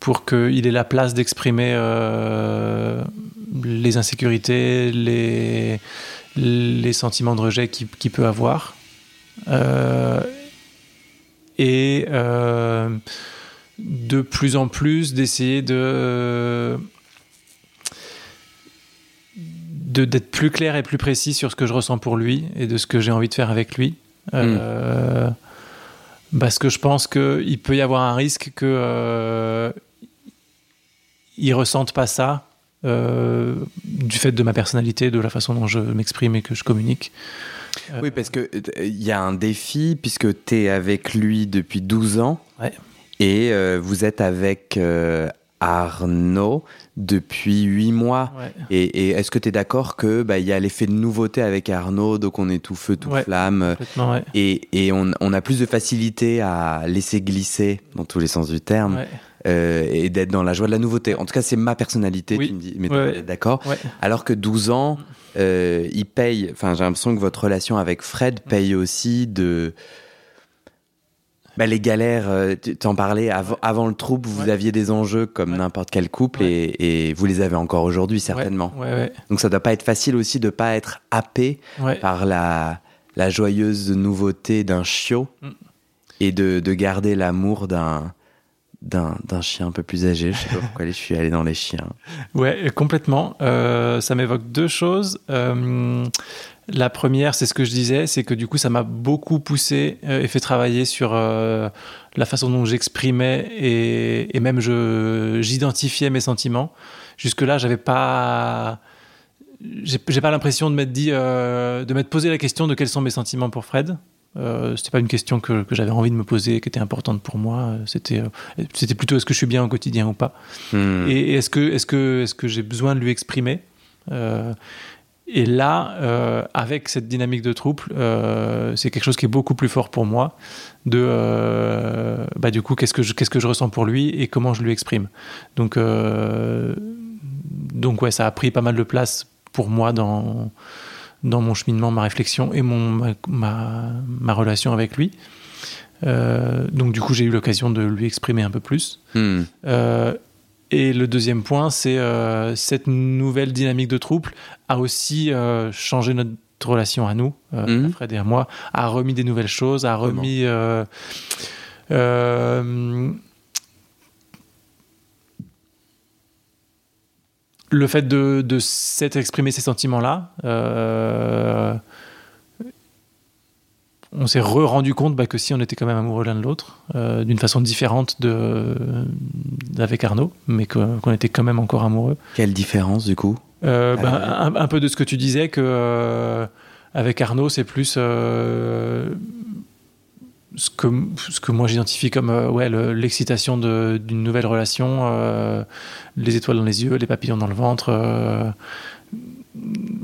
pour qu'il ait la place d'exprimer les insécurités, les, les sentiments de rejet qu'il peut avoir. Euh, et euh, de plus en plus d'essayer de d'être plus clair et plus précis sur ce que je ressens pour lui et de ce que j'ai envie de faire avec lui. Euh, hmm. Parce que je pense qu'il peut y avoir un risque que il ressente pas ça euh, du fait de ma personnalité, de la façon dont je m'exprime et que je communique. Oui, parce qu'il euh, il y a un défi, puisque tu es avec lui depuis 12 ans. Et euh, vous êtes avec Arnaud depuis 8 mois. Et, est-ce que tu es d'accord qu'il bah, y a l'effet de nouveauté avec Arnaud, donc on est tout feu, tout flamme. Et, et on, on, a plus de facilité à laisser glisser, dans tous les sens du terme, euh, et d'être dans la joie de la nouveauté. En tout cas, c'est ma personnalité, tu me dis, mais d'accord. Alors que 12 ans, euh, il paye, enfin, j'ai l'impression que votre relation avec Fred paye aussi de. Bah, les galères, euh, tu t'en parlais avant, le trouble, vous aviez des enjeux comme n'importe quel couple et, vous les avez encore aujourd'hui certainement. Donc ça doit pas être facile aussi de pas être happé par la, la joyeuse nouveauté d'un chiot mm. et de, de garder l'amour d'un d'un chien un peu plus âgé. Je sais pas pourquoi je suis allé dans les chiens. Ouais, complètement. Euh, ça m'évoque deux choses. Euh, la première, c'est ce que je disais, c'est que du coup, ça m'a beaucoup poussé euh, et fait travailler sur la façon dont j'exprimais et, et, même j'identifiais mes sentiments. Jusque-là, j'avais pas. J'ai pas l'impression de m'être dit, de m'être posé la question de quels sont mes sentiments pour Fred. Euh, c'était pas une question que, que j'avais envie de me poser, qui était importante pour moi. C'était, euh, c'était plutôt est-ce que je suis bien au quotidien ou pas. Hmm. Et, est-ce que, est-ce que, est-ce que j'ai besoin de lui exprimer euh, Et là, euh, avec cette dynamique de trouble, c'est quelque chose qui est beaucoup plus fort pour moi. De, bah du coup, qu'est-ce que je, qu'est-ce que je ressens pour lui et comment je lui exprime. Donc, donc ouais, ça a pris pas mal de place pour moi dans dans mon cheminement, ma réflexion et mon, ma, ma, relation avec lui. Euh, donc du coup, j'ai eu l'occasion de lui exprimer un peu plus. Hmm. Euh, et le deuxième point, c'est euh, cette nouvelle dynamique de trouble a aussi changé notre relation à nous, hmm. Fred et à moi, a remis des nouvelles choses, a remis le fait de, de s'être exprimé ces sentiments-là, euh, on s'est re-rendu compte bah, que si on était quand même amoureux l'un de l'autre, euh, d'une façon différente de, d'avec Arnaud, mais qu'on était quand même encore amoureux. Quelle différence du coup? Euh, bah, un, peu de ce que tu disais, que avec Arnaud, c'est plus ce, que, ce que moi j'identifie comme ouais, l'excitation d'une nouvelle relation, les étoiles dans les yeux, les papillons dans le ventre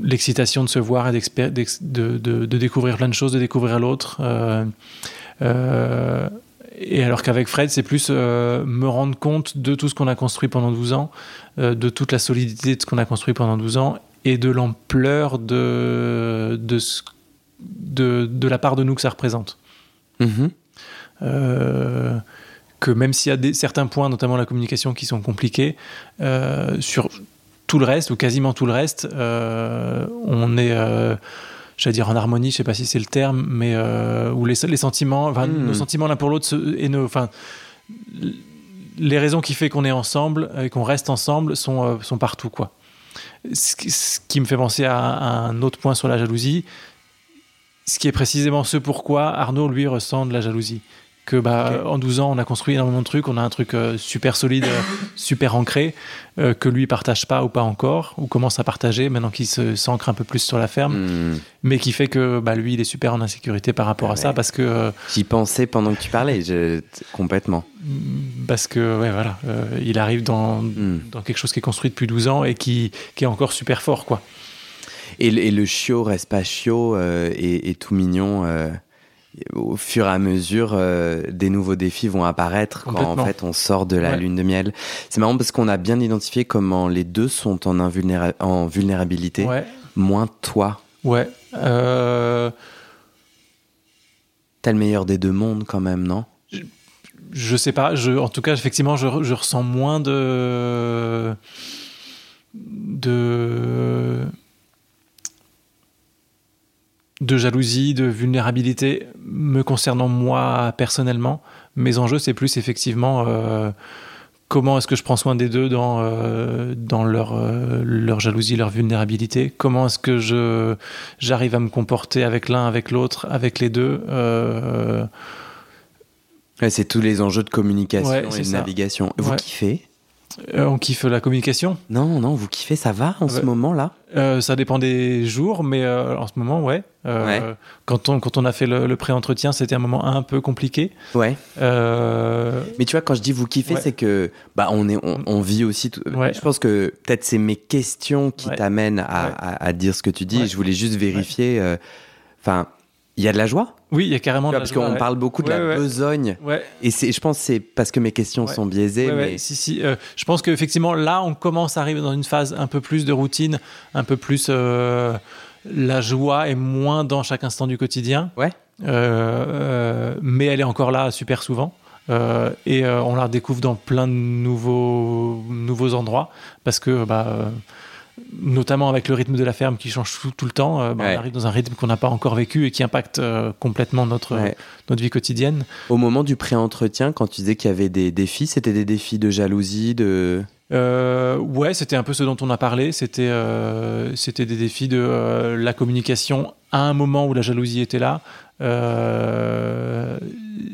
l'excitation de se voir et de, de, de, découvrir plein de choses, de découvrir l'autre. Euh, euh, et alors qu'avec Fred, c'est plus euh, me rendre compte de tout ce qu'on a construit pendant 12 ans, de toute la solidité de ce qu'on a construit pendant 12 ans et de l'ampleur de, de, de, la part de nous que ça représente. Mm-hmm. que même s'il y a des, certains points, notamment la communication, qui sont compliqués, sur tout le reste, ou quasiment tout le reste, euh, on est, euh, j'allais dire en harmonie, je sais pas si c'est le terme, mais euh, où les, les sentiments, hmm. nos sentiments l'un pour l'autre et nos, enfin, les raisons qui fait qu'on est ensemble et qu'on reste ensemble sont, sont partout, quoi. Ce qui, me fait penser à, un autre point sur la jalousie, ce qui est précisément ce pourquoi Arnaud, lui, ressent de la jalousie que bah, en 12 ans, on a construit énormément de trucs, on a un truc euh, super solide, euh, super ancré, euh, que lui partage pas ou pas encore, ou commence à partager maintenant qu'il s'ancre un peu plus sur la ferme, hmm. mais qui fait que bah, lui, il est super en insécurité par rapport à ça parce que. J'y pensais pendant que tu parlais, je... complètement. Parce que, ouais, voilà, il arrive dans, hmm. dans quelque chose qui est construit depuis 12 ans et qui, qui est encore super fort, quoi. Et, le chiot reste pas chiot et, et, tout mignon au fur et à mesure, euh, des nouveaux défis vont apparaître quand en fait on sort de la lune de miel. C'est marrant parce qu'on a bien identifié comment les deux sont en, en vulnérabilité, moins toi. Ouais. Euh... T'as le meilleur des deux mondes quand même, non? Je, je, sais pas. Je, en tout cas, effectivement, je, je ressens moins de de de jalousie, de vulnérabilité me concernant moi personnellement. Mes enjeux, c'est plus effectivement euh, comment est-ce que je prends soin des deux dans, euh, dans leur, euh, leur jalousie, leur vulnérabilité? Comment est-ce que je, j'arrive à me comporter avec l'un, avec l'autre, avec les deux. c'est tous les enjeux de communication et de navigation. Vous kiffez? Euh, on kiffe la communication Non, non, vous kiffez, ça va en ce moment-là euh, Ça dépend des jours, mais euh, en ce moment, ouais. Quand, on, quand on a fait le, pré-entretien, c'était un moment un peu compliqué. Ouais. Mais tu vois, quand je dis vous kiffez, c'est que bah, on, est, on, vit aussi. Je pense que peut-être c'est mes questions qui t'amènent à, à, dire ce que tu dis. Je voulais juste vérifier. Enfin il y a de la joie Oui, il y a carrément de la joie. Parce qu'on parle beaucoup de la besogne. Et je pense que c'est parce que mes questions sont biaisées. Mais... Si, si. Euh, je pense qu'effectivement, là, on commence à arriver dans une phase un peu plus de routine, un peu plus. Euh, la joie est moins dans chaque instant du quotidien. Ouais. Euh, mais elle est encore là super souvent. et on la redécouvre dans plein de nouveaux, nouveaux endroits. Parce que. Bah, notamment avec le rythme de la ferme qui change tout, le temps, euh, bah, on arrive dans un rythme qu'on n'a pas encore vécu et qui impacte euh, complètement notre, notre vie quotidienne. Au moment du pré-entretien, quand tu disais qu'il y avait des défis, c'était des défis de jalousie, de... Euh, ouais, c'était un peu ce dont on a parlé. C'était c'était des défis de la communication à un moment où la jalousie était là.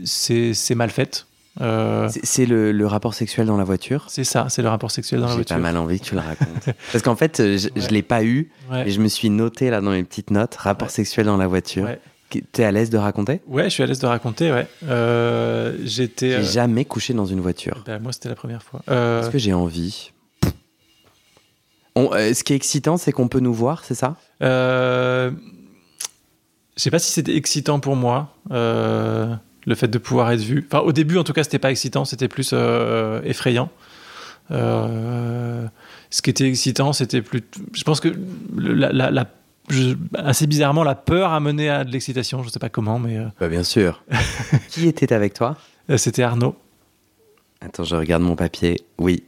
c'est mal fait. Euh, c'est le, rapport sexuel dans la voiture C'est ça, c'est le rapport sexuel dans la voiture. J'ai pas mal envie que tu le racontes. Parce qu'en fait, je, ne l'ai pas eu, et je me suis noté là dans mes petites notes, rapport sexuel dans la voiture. T'es à l'aise de raconter? Ouais, je suis à l'aise de raconter, ouais. Euh, j'étais. J'ai euh, jamais couché dans une voiture. Ben, moi, c'était la première fois. Est-ce que j'ai envie? Ce qui est excitant, c'est qu'on peut nous voir, c'est ça? Je sais pas si c'était excitant pour moi le fait de pouvoir être vu. Enfin, au début, en tout cas, c'était pas excitant, c'était plus euh, effrayant. Euh, ce qui était excitant, c'était plus. Je pense que la, assez bizarrement, la peur a mené à de l'excitation. Je sais pas comment, mais. Euh, bah, bien sûr. Qui était avec toi? C'était Arnaud. Attends, je regarde mon papier. Oui,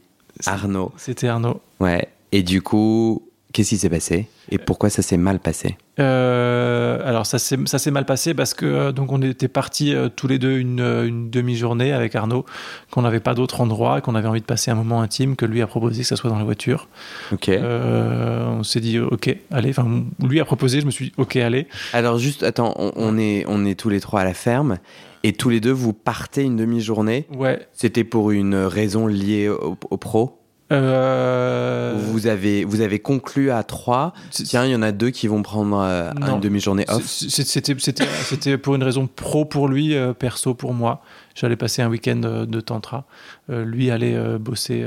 Arnaud. C'était Arnaud. Ouais. Et du coup, Qu'est-ce qui s'est passé et pourquoi ça s'est mal passé? Euh, Alors ça s'est mal passé parce que euh, donc on était partis euh, tous les deux une, une demi-journée avec Arnaud, qu'on n'avait pas d'autre endroit, qu'on avait envie de passer un moment intime, que lui a proposé que ça soit dans la voiture. Ok. Euh, on s'est dit ok, allez. Enfin lui a proposé, je me suis dit ok, allez. Alors juste, attends, on, on est, on est tous les trois à la ferme et tous les deux vous partez une demi-journée. Ouais. C'était pour une raison liée au, au pro? Euh, Vous avez, vous avez conclu à trois. Tiens, il y en a deux qui vont prendre euh, une demi-journée off. C'était pour une raison pro pour lui, euh, perso pour moi. J'allais passer un week-end de tantra. Lui allait bosser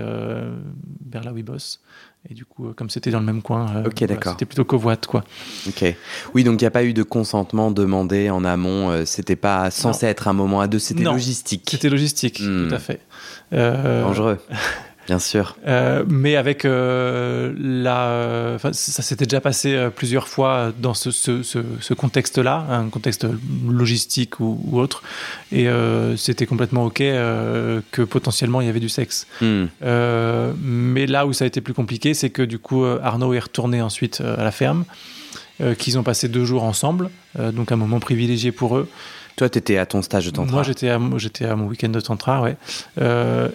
vers là où il bosse. Et du coup, comme c'était dans le même coin, euh, voilà, c'était plutôt covoite, quoi. Ok. Oui, donc il n'y a pas eu de consentement demandé en amont. euh, c'était pas censé être un moment à deux. C'était logistique. C'était logistique, Hmm. tout à fait. Euh, dangereux. Bien sûr. Euh, mais avec euh, la, euh, ça s'était déjà passé plusieurs fois dans ce, ce, ce, ce contexte-là, un contexte logistique ou, ou autre, et euh, c'était complètement ok que potentiellement il y avait du sexe. Hmm. Mais là où ça a été plus compliqué, c'est que du coup Arnaud est retourné ensuite à la ferme, qu'ils ont passé deux jours ensemble, donc un moment privilégié pour eux. Toi, tu étais à ton stage de tantra. Moi, j'étais à, mon- j'étais à mon week-end de tantra, ouais. Euh,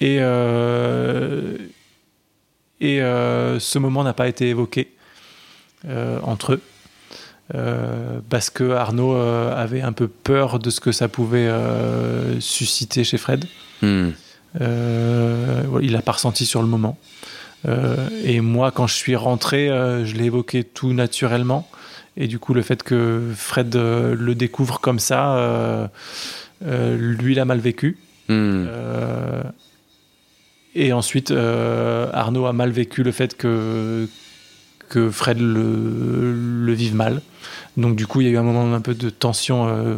et euh, et euh, ce moment n'a pas été évoqué euh, entre eux. Parce que Arnaud avait un peu peur de ce que ça pouvait susciter chez Fred. Hmm. Il l'a pas ressenti sur le moment. Et moi, quand je suis rentré, je l'ai évoqué tout naturellement. Et du coup, le fait que Fred euh, le découvre comme ça, euh, euh, lui, il a mal vécu. Hmm. Et ensuite, euh, Arnaud a mal vécu le fait que, que Fred le, le vive mal. Donc, du coup, il y a eu un moment un peu de tension. euh,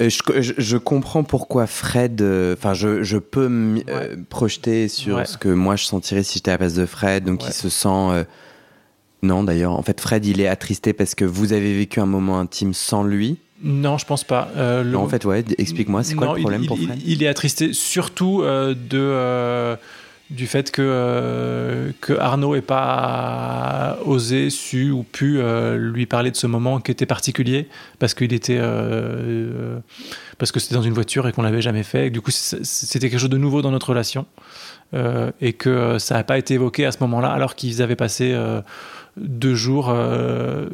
je, je- je comprends pourquoi Fred. euh, Enfin, je, je peux me Ouais. projeter sur Ouais. ce que moi je sentirais si j'étais à la place de Fred. Donc, Ouais. il se sent. Non, d'ailleurs, en fait, Fred, il est attristé parce que vous avez vécu un moment intime sans lui. non, je pense pas. Euh, le- Non, en fait, ouais, explique-moi, c'est quoi Non, le il- problème il, pour Fred? il est attristé surtout euh, de, euh, du fait que, que Arnaud n'ait pas osé, su ou pu lui parler de ce moment qui était particulier parce qu'il était parce que c'était dans une voiture et qu'on l'avait jamais fait. Et du coup, c'était quelque chose de nouveau dans notre relation et que ça n'a pas été évoqué à ce moment-là alors qu'ils avaient passé deux jours. euh,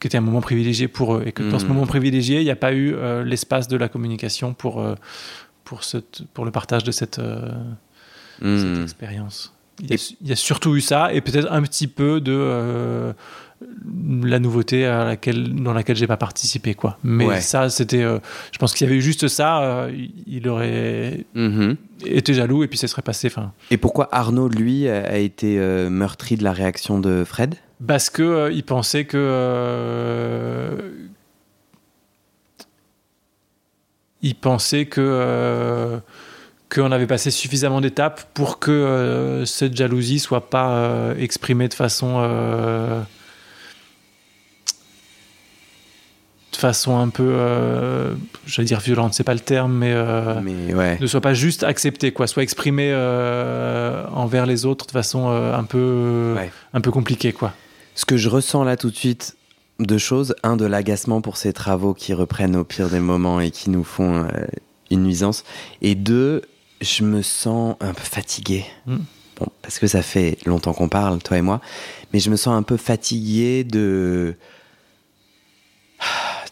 qui était un moment privilégié pour eux et que dans ce Mhm. moment privilégié il n'y a pas eu euh, l'espace de la communication pour euh, pour ce pour le partage de cette, euh, cette Hmm. expérience il y, a, il y a surtout eu ça et peut-être un petit peu de la nouveauté à laquelle dans laquelle j'ai pas participé quoi mais Ouais. ça c'était euh, je pense qu'il y avait eu juste ça euh, il- aurait Mhm. été jaloux et puis ça serait passé enfin Et pourquoi Arnaud, lui, a été euh, meurtri de la réaction de Fred? Parce que il pensait que il pensait que qu'on avait passé suffisamment d'étapes pour que cette jalousie soit pas exprimée de façon euh, de façon un peu euh, j'allais dire violente c'est pas le terme mais, euh, Mais ouais. ne soit pas juste acceptée quoi soit exprimée euh, envers les autres de façon euh, un peu Ouais. un peu compliquée quoi Ce que je ressens là tout de suite, deux choses. Un, de l'agacement pour ces travaux qui reprennent au pire des moments et qui nous font une nuisance. Et deux, je me sens un peu fatigué. Mm. Bon, parce que ça fait longtemps qu'on parle, toi et moi. Mais je me sens un peu fatigué de.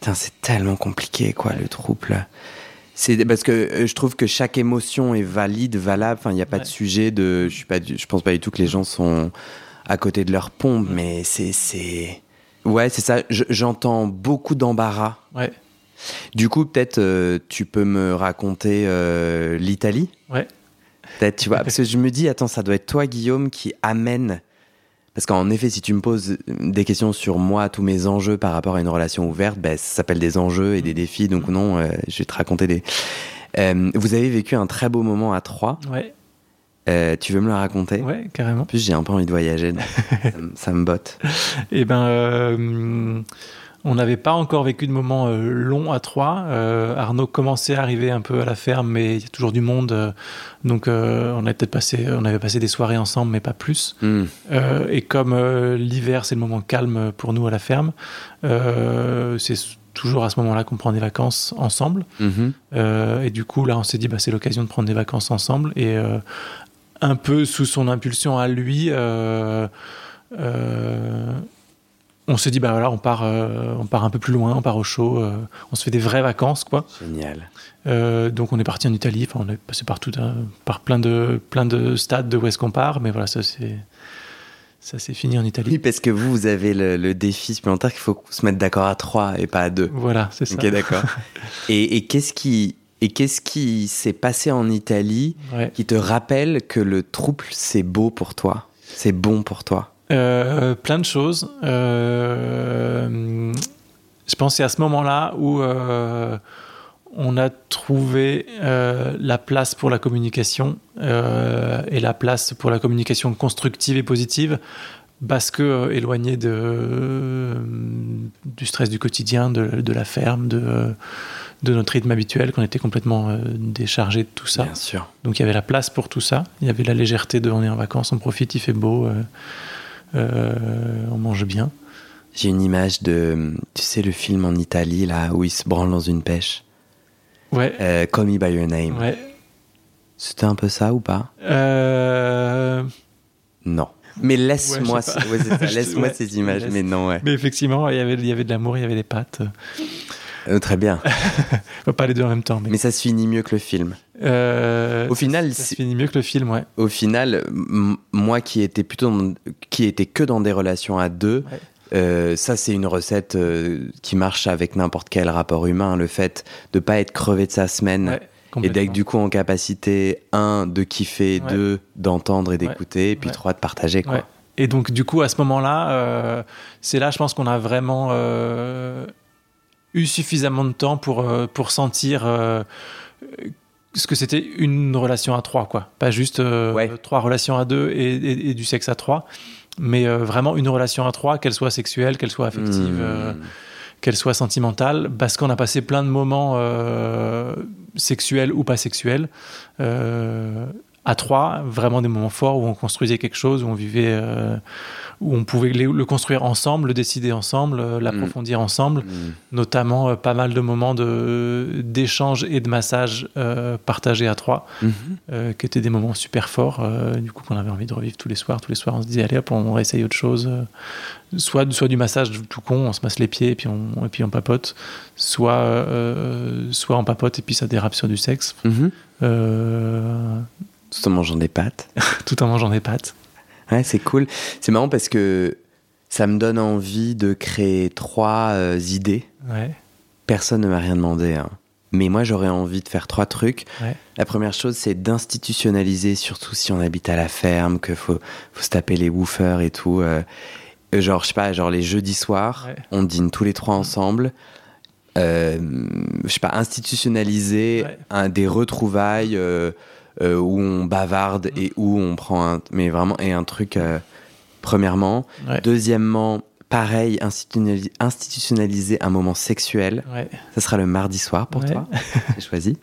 Putain, c'est tellement compliqué, quoi, le trouble. C'est parce que euh, je trouve que chaque émotion est valide, valable. Enfin, il n'y a pas Ouais. de sujet de. Je suis pas. Je pense pas du tout que les gens sont à côté de leur pompe, mais c'est c'est. Ouais, c'est ça. Je- J'entends beaucoup d'embarras. ouais Du coup, peut-être euh, tu peux me raconter euh, l'Italie? Ouais. Peut-être, tu vois, parce que je me dis, attends, ça doit être toi, Guillaume, qui amène. Parce qu'en effet, si tu me poses des questions sur moi, tous mes enjeux par rapport à une relation ouverte, ben, ça s'appelle des enjeux et des défis. Donc non, euh, je vais te raconter des. Euh, vous avez vécu un très beau moment à trois. Ouais, Euh, tu veux me le raconter? Ouais, carrément. En plus, j'ai un peu envie de voyager. ça, me- ça me botte. Et ben, On n'avait pas encore vécu de moments euh, longs à trois. Euh, Arnaud commençait à arriver un peu à la ferme, mais il y a toujours du monde. euh, donc euh, on, avait peut-être passé, on avait passé des soirées ensemble, mais pas plus. Hmm. Et comme l'hiver, c'est le moment calme pour nous à la ferme, c'est toujours à ce moment-là qu'on prend des vacances ensemble. Mhm. Et du coup, là, on s'est dit, bah, c'est l'occasion de prendre des vacances ensemble. Et un peu sous son impulsion à lui, euh, on s'est dit, bah voilà, on part, euh, on part un peu plus loin, on part au chaud, euh, on se fait des vraies vacances, quoi. Génial. Euh, donc on est parti en Italie, enfin, on est passé par, tout un- par plein, de, plein de stades de où est-ce qu'on part, mais voilà, ça c'est. Ça s'est fini en Italie. Oui, parce que vous, vous avez le, le défi supplémentaire qu'il faut se mettre d'accord à trois et pas à deux. Voilà, c'est ça. Ok, d'accord. et et qu'est-ce qui, et qu'est-ce qui s'est passé en Italie Ouais. qui te rappelle que le trouble, c'est beau pour toi? C'est bon pour toi? Euh, plein de choses. Euh, je pense que c'est à ce moment-là où euh, on a trouvé la place pour la communication et la place pour la communication constructive et positive parce que éloigné de, du stress du quotidien, de, de la ferme, de, de notre rythme habituel, qu'on était complètement déchargé de tout ça. Bien sûr. Donc il y avait la place pour tout ça. Il y avait la légèreté de on est en vacances, on profite, il fait beau, on mange bien. J'ai une image de, tu sais, le film en Italie, là, où il se branle dans une pêche. Ouais. Euh, Call Me By Your Name. ouais. C'était un peu ça ou pas? Euh, Non. Mais laisse-moi Ouais, ouais, ces images. laisse. Mais non, ouais. mais effectivement, il y avait, il y avait de l'amour, il y avait des pattes. Euh, très bien. Enfin, pas les deux en même temps, mais. Mais ça se finit mieux que le film. Euh, Au final, ça se c'est- finit mieux que le film, ouais. Au final, moi qui étais plutôt dans- qui était que dans des relations à deux, Ouais. euh, ça c'est une recette qui marche avec n'importe quel rapport humain. Le fait de pas être crevé de sa semaine Ouais, et d'être du coup en capacité un de kiffer, Ouais. deux d'entendre et d'écouter, et puis Ouais. trois de partager quoi. Ouais. Et donc, du coup, à ce moment-là, euh, c'est là, je pense qu'on a vraiment euh, eu suffisamment de temps pour, euh, pour sentir euh, ce que c'était une relation à trois, quoi. Pas juste euh, Ouais. trois relations à deux et, et- et du sexe à trois, mais vraiment une relation à trois, qu'elle soit sexuelle, qu'elle soit affective. Euh, qu'elle soit sentimentale, parce qu'on a passé plein de moments euh, sexuels ou pas sexuels, euh, à trois, vraiment des moments forts où on construisait quelque chose, où on vivait, euh, où on pouvait le le construire ensemble, le décider ensemble, euh, l'approfondir ensemble, Hmm. notamment euh, pas mal de moments de- d'échange et de massage partagés à trois, Mhm. euh, qui étaient des moments super forts, du coup qu'on avait envie de revivre tous les soirs. Tous les soirs, on se disait allez hop, on réessaye autre chose. soit, soit du massage tout con, on se masse les pieds et puis on, et puis on papote, soit, soit on papote et puis ça dérape sur du sexe, Mhm. euh, Tout en mangeant des pâtes. tout en mangeant des pâtes. Ouais, c'est cool. C'est marrant parce que ça me donne envie de créer trois euh, idées. Ouais, Personne ne m'a rien demandé. hein. Mais moi, j'aurais envie de faire trois trucs. Ouais. La première chose, c'est d'institutionnaliser, surtout si on habite à la ferme, qu'il faut, faut se taper les woofers et tout. euh, euh, genre, je sais pas, genre les jeudis soirs, Ouais. on dîne tous les trois ensemble. Euh, je sais pas, institutionnaliser un, des retrouvailles euh, où on bavarde et où on prend un. Mais vraiment, et un truc, euh, premièrement. ouais, Deuxièmement, pareil, institutionnaliser, institutionnaliser un moment sexuel. ouais. Ça sera le mardi soir pour Ouais. toi. J'ai choisi.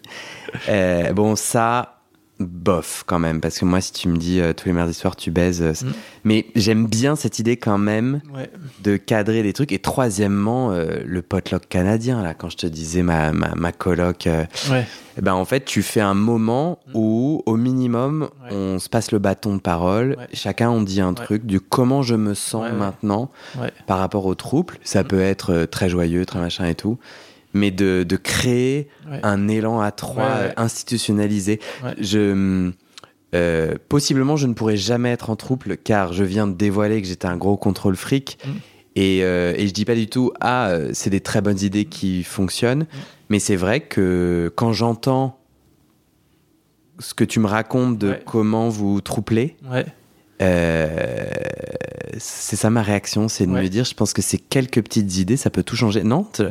Euh, bon, ça, bof quand même, parce que moi, si tu me dis euh, tous les mardis soirs tu baises, euh, Mm. mais j'aime bien cette idée quand même ouais. de cadrer des trucs. Et troisièmement, euh, le potluck canadien là, quand je te disais ma ma, ma coloc, ouais. eh ben en fait, tu fais un moment Mm. où au minimum Ouais. on se passe le bâton de parole. Chacun on dit un truc du comment je me sens maintenant par rapport au trouble. Ça Mm. peut être très joyeux, très machin et tout. Mais de, de créer Ouais. un élan à trois Ouais, ouais. institutionnalisé. Je, euh, possiblement, je ne pourrais jamais être en trouble car je viens de dévoiler que j'étais un gros contrôle fric. Mm. Et, euh, et je dis pas du tout, ah, euh, c'est des très bonnes idées qui fonctionnent. Mm. Mais c'est vrai que quand j'entends ce que tu me racontes de comment vous troublez, Ouais. Euh, c'est ça ma réaction, c'est de Ouais. me dire, je pense que c'est quelques petites idées, ça peut tout changer. Non T'as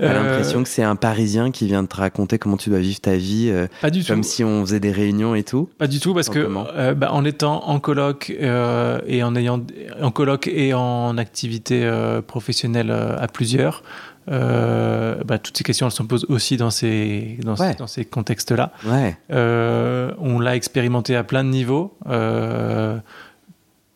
Euh, l'impression que c'est un Parisien qui vient de te raconter comment tu dois vivre ta vie, euh, Pas du comme tout. si on faisait des réunions et tout Pas du tout parce que bah, en étant en coloc et en ayant en coloc et en activité professionnelle à plusieurs, bah, toutes ces questions elles se posent aussi dans ces dans, ces- Ouais. dans ces contextes-là. Ouais, on l'a expérimenté à plein de niveaux. euh,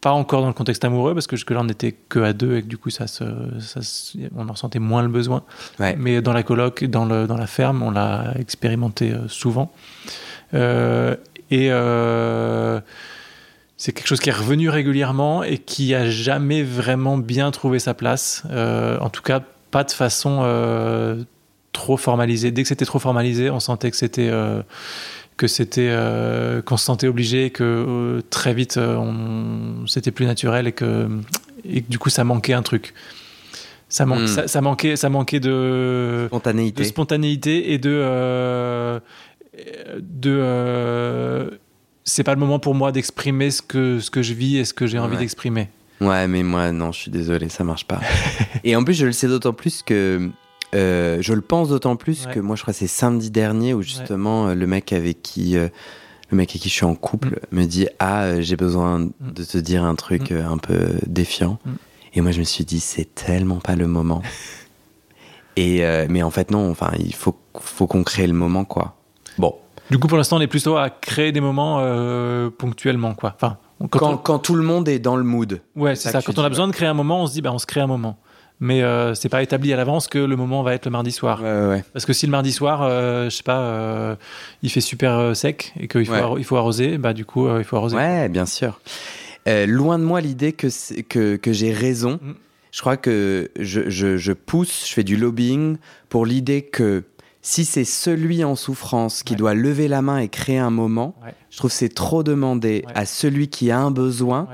pas encore dans le contexte amoureux parce que jusque-là on n'était que à deux et que du coup ça se, ça se- on en sentait moins le besoin. ouais. Mais dans la coloc, dans, le, dans la ferme, on l'a expérimenté euh, souvent. Euh, et euh, c'est quelque chose qui est revenu régulièrement et qui a jamais vraiment bien trouvé sa place. Euh, en tout cas, pas de façon euh, trop formalisée. Dès que c'était trop formalisé, on sentait que c'était euh, que c'était euh, qu'on se sentait obligé, que euh, très vite euh, on- c'était plus naturel et que et que du coup ça manquait un truc. Ça, manque, Hmm. ça, ça manquait, ça manquait de, Spontanéité. de spontanéité et de euh, de euh, c'est pas le moment pour moi d'exprimer ce que ce que je vis et ce que j'ai envie Ouais. d'exprimer. Ouais, mais moi, non, je suis désolé, ça marche pas. et en plus, je le sais d'autant plus que. Euh, je le pense d'autant plus Ouais. que moi, je crois que c'est samedi dernier où justement euh, le mec avec qui. euh, le mec avec qui je suis en couple me dit Ah, j'ai besoin de te dire un truc Mm. un peu défiant. Mm. Et moi, je me suis dit C'est tellement pas le moment. Et, euh, mais en fait, non, enfin, il faut, faut qu'on crée le moment, quoi. Bon. Du coup, pour l'instant, on est plutôt à créer des moments ponctuellement, quoi. Enfin, quand Quand, on- quand tout le monde est dans le mood. ouais, c'est ça Quand on a besoin de créer un moment, on se dit, bah, on se crée un moment. Mais euh, c'est pas établi à l'avance que le moment va être le mardi soir. Ouais, ouais, ouais. Parce que si le mardi soir, euh, je sais pas, euh, il fait super euh, sec et qu'il faut, Ouais. arro- il faut arroser, bah du coup, euh, il faut arroser. Ouais, bien sûr. Loin de moi l'idée que, que, que j'ai raison. Mm. Je crois que je, je- je pousse, je fais du lobbying pour l'idée que si c'est celui en souffrance qui doit lever la main et créer un moment, je trouve que c'est trop demandé Ouais. à celui qui a un besoin.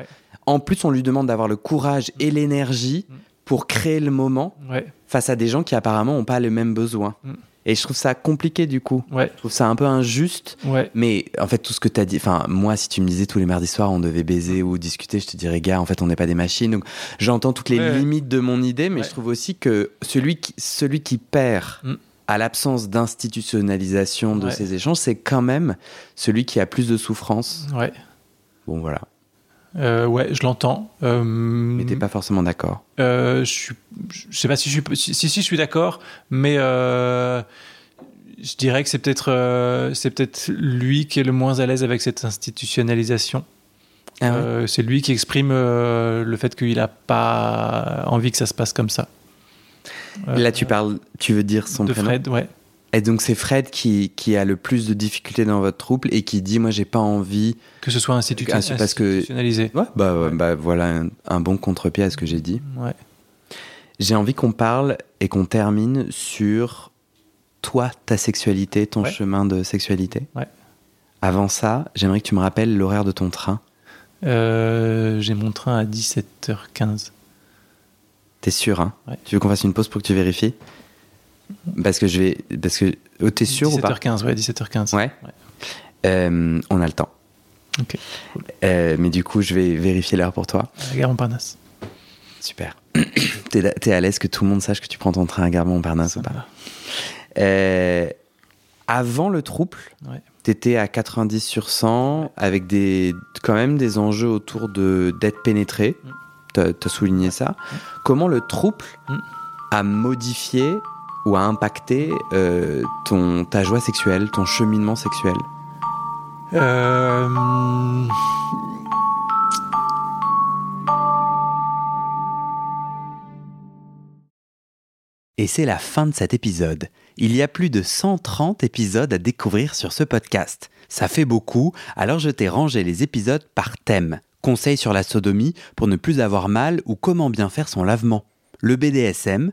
En plus, on lui demande d'avoir le courage et l'énergie Mm. Pour créer le moment Ouais, face à des gens qui apparemment n'ont pas le même besoin. Mm. Et je trouve ça compliqué du coup. ouais, Je trouve ça un peu injuste. ouais. Mais en fait, tout ce que tu as dit, enfin, moi, si tu me disais tous les mardis soirs, on devait baiser ou discuter, je te dirais, gars, en fait, on n'est pas des machines. Donc, j'entends toutes les Ouais, limites de mon idée, mais je trouve aussi que celui qui, celui qui perd Mm. à l'absence d'institutionnalisation de ces échanges, c'est quand même celui qui a plus de souffrance. ouais. Bon, voilà. Euh, ouais, je l'entends. Euh, Mais t'es pas forcément d'accord. euh, je suis, je sais pas si je suis, si, si, si, je suis d'accord, mais euh, je dirais que c'est peut-être, euh, c'est peut-être lui qui est le moins à l'aise avec cette institutionnalisation. Ah ouais c'est lui qui exprime le fait qu'il n'a pas envie que ça se passe comme ça. Là, tu parles, tu veux dire son de prénom? Fred, ouais. Et donc, c'est Fred qui, qui a le plus de difficultés dans votre trouble et qui dit, moi, j'ai pas envie. Que ce soit institu- Ah, parce que- institutionnalisé. Ouais, bah, Ouais. bah voilà un, un bon contre-pied à ce que j'ai dit. Ouais. J'ai envie qu'on parle et qu'on termine sur toi, ta sexualité, ton chemin de sexualité. Avant ça, j'aimerais que tu me rappelles l'horaire de ton train. Euh, J'ai mon train à 17h15. T'es sûr, hein? Tu veux qu'on fasse une pause pour que tu vérifies? Parce que je vais. Parce que. oh, T'es sûr ou pas 17h15, ouais, 17h15. Ouais. Ouais. Euh, on a le temps. Ok. Euh, mais du coup, je vais vérifier l'heure pour toi. À la gare Montparnasse. Super. T'es à l'aise que tout le monde sache que tu prends ton train à Gare Montparnasse ou pas. Euh, Avant le trouble, Ouais. t'étais à 90 sur 100 avec des, quand même des enjeux autour de d'être pénétré. Mm. T'as as souligné ça. Comment le trouble Mm. a modifié ou a impacté euh, ta joie sexuelle, ton cheminement sexuel Euh, Et c'est la fin de cet épisode. Il y a plus de 130 épisodes à découvrir sur ce podcast. Ça fait beaucoup, alors je t'ai rangé les épisodes par thème. Conseils sur la sodomie pour ne plus avoir mal ou comment bien faire son lavement. Le BDSM,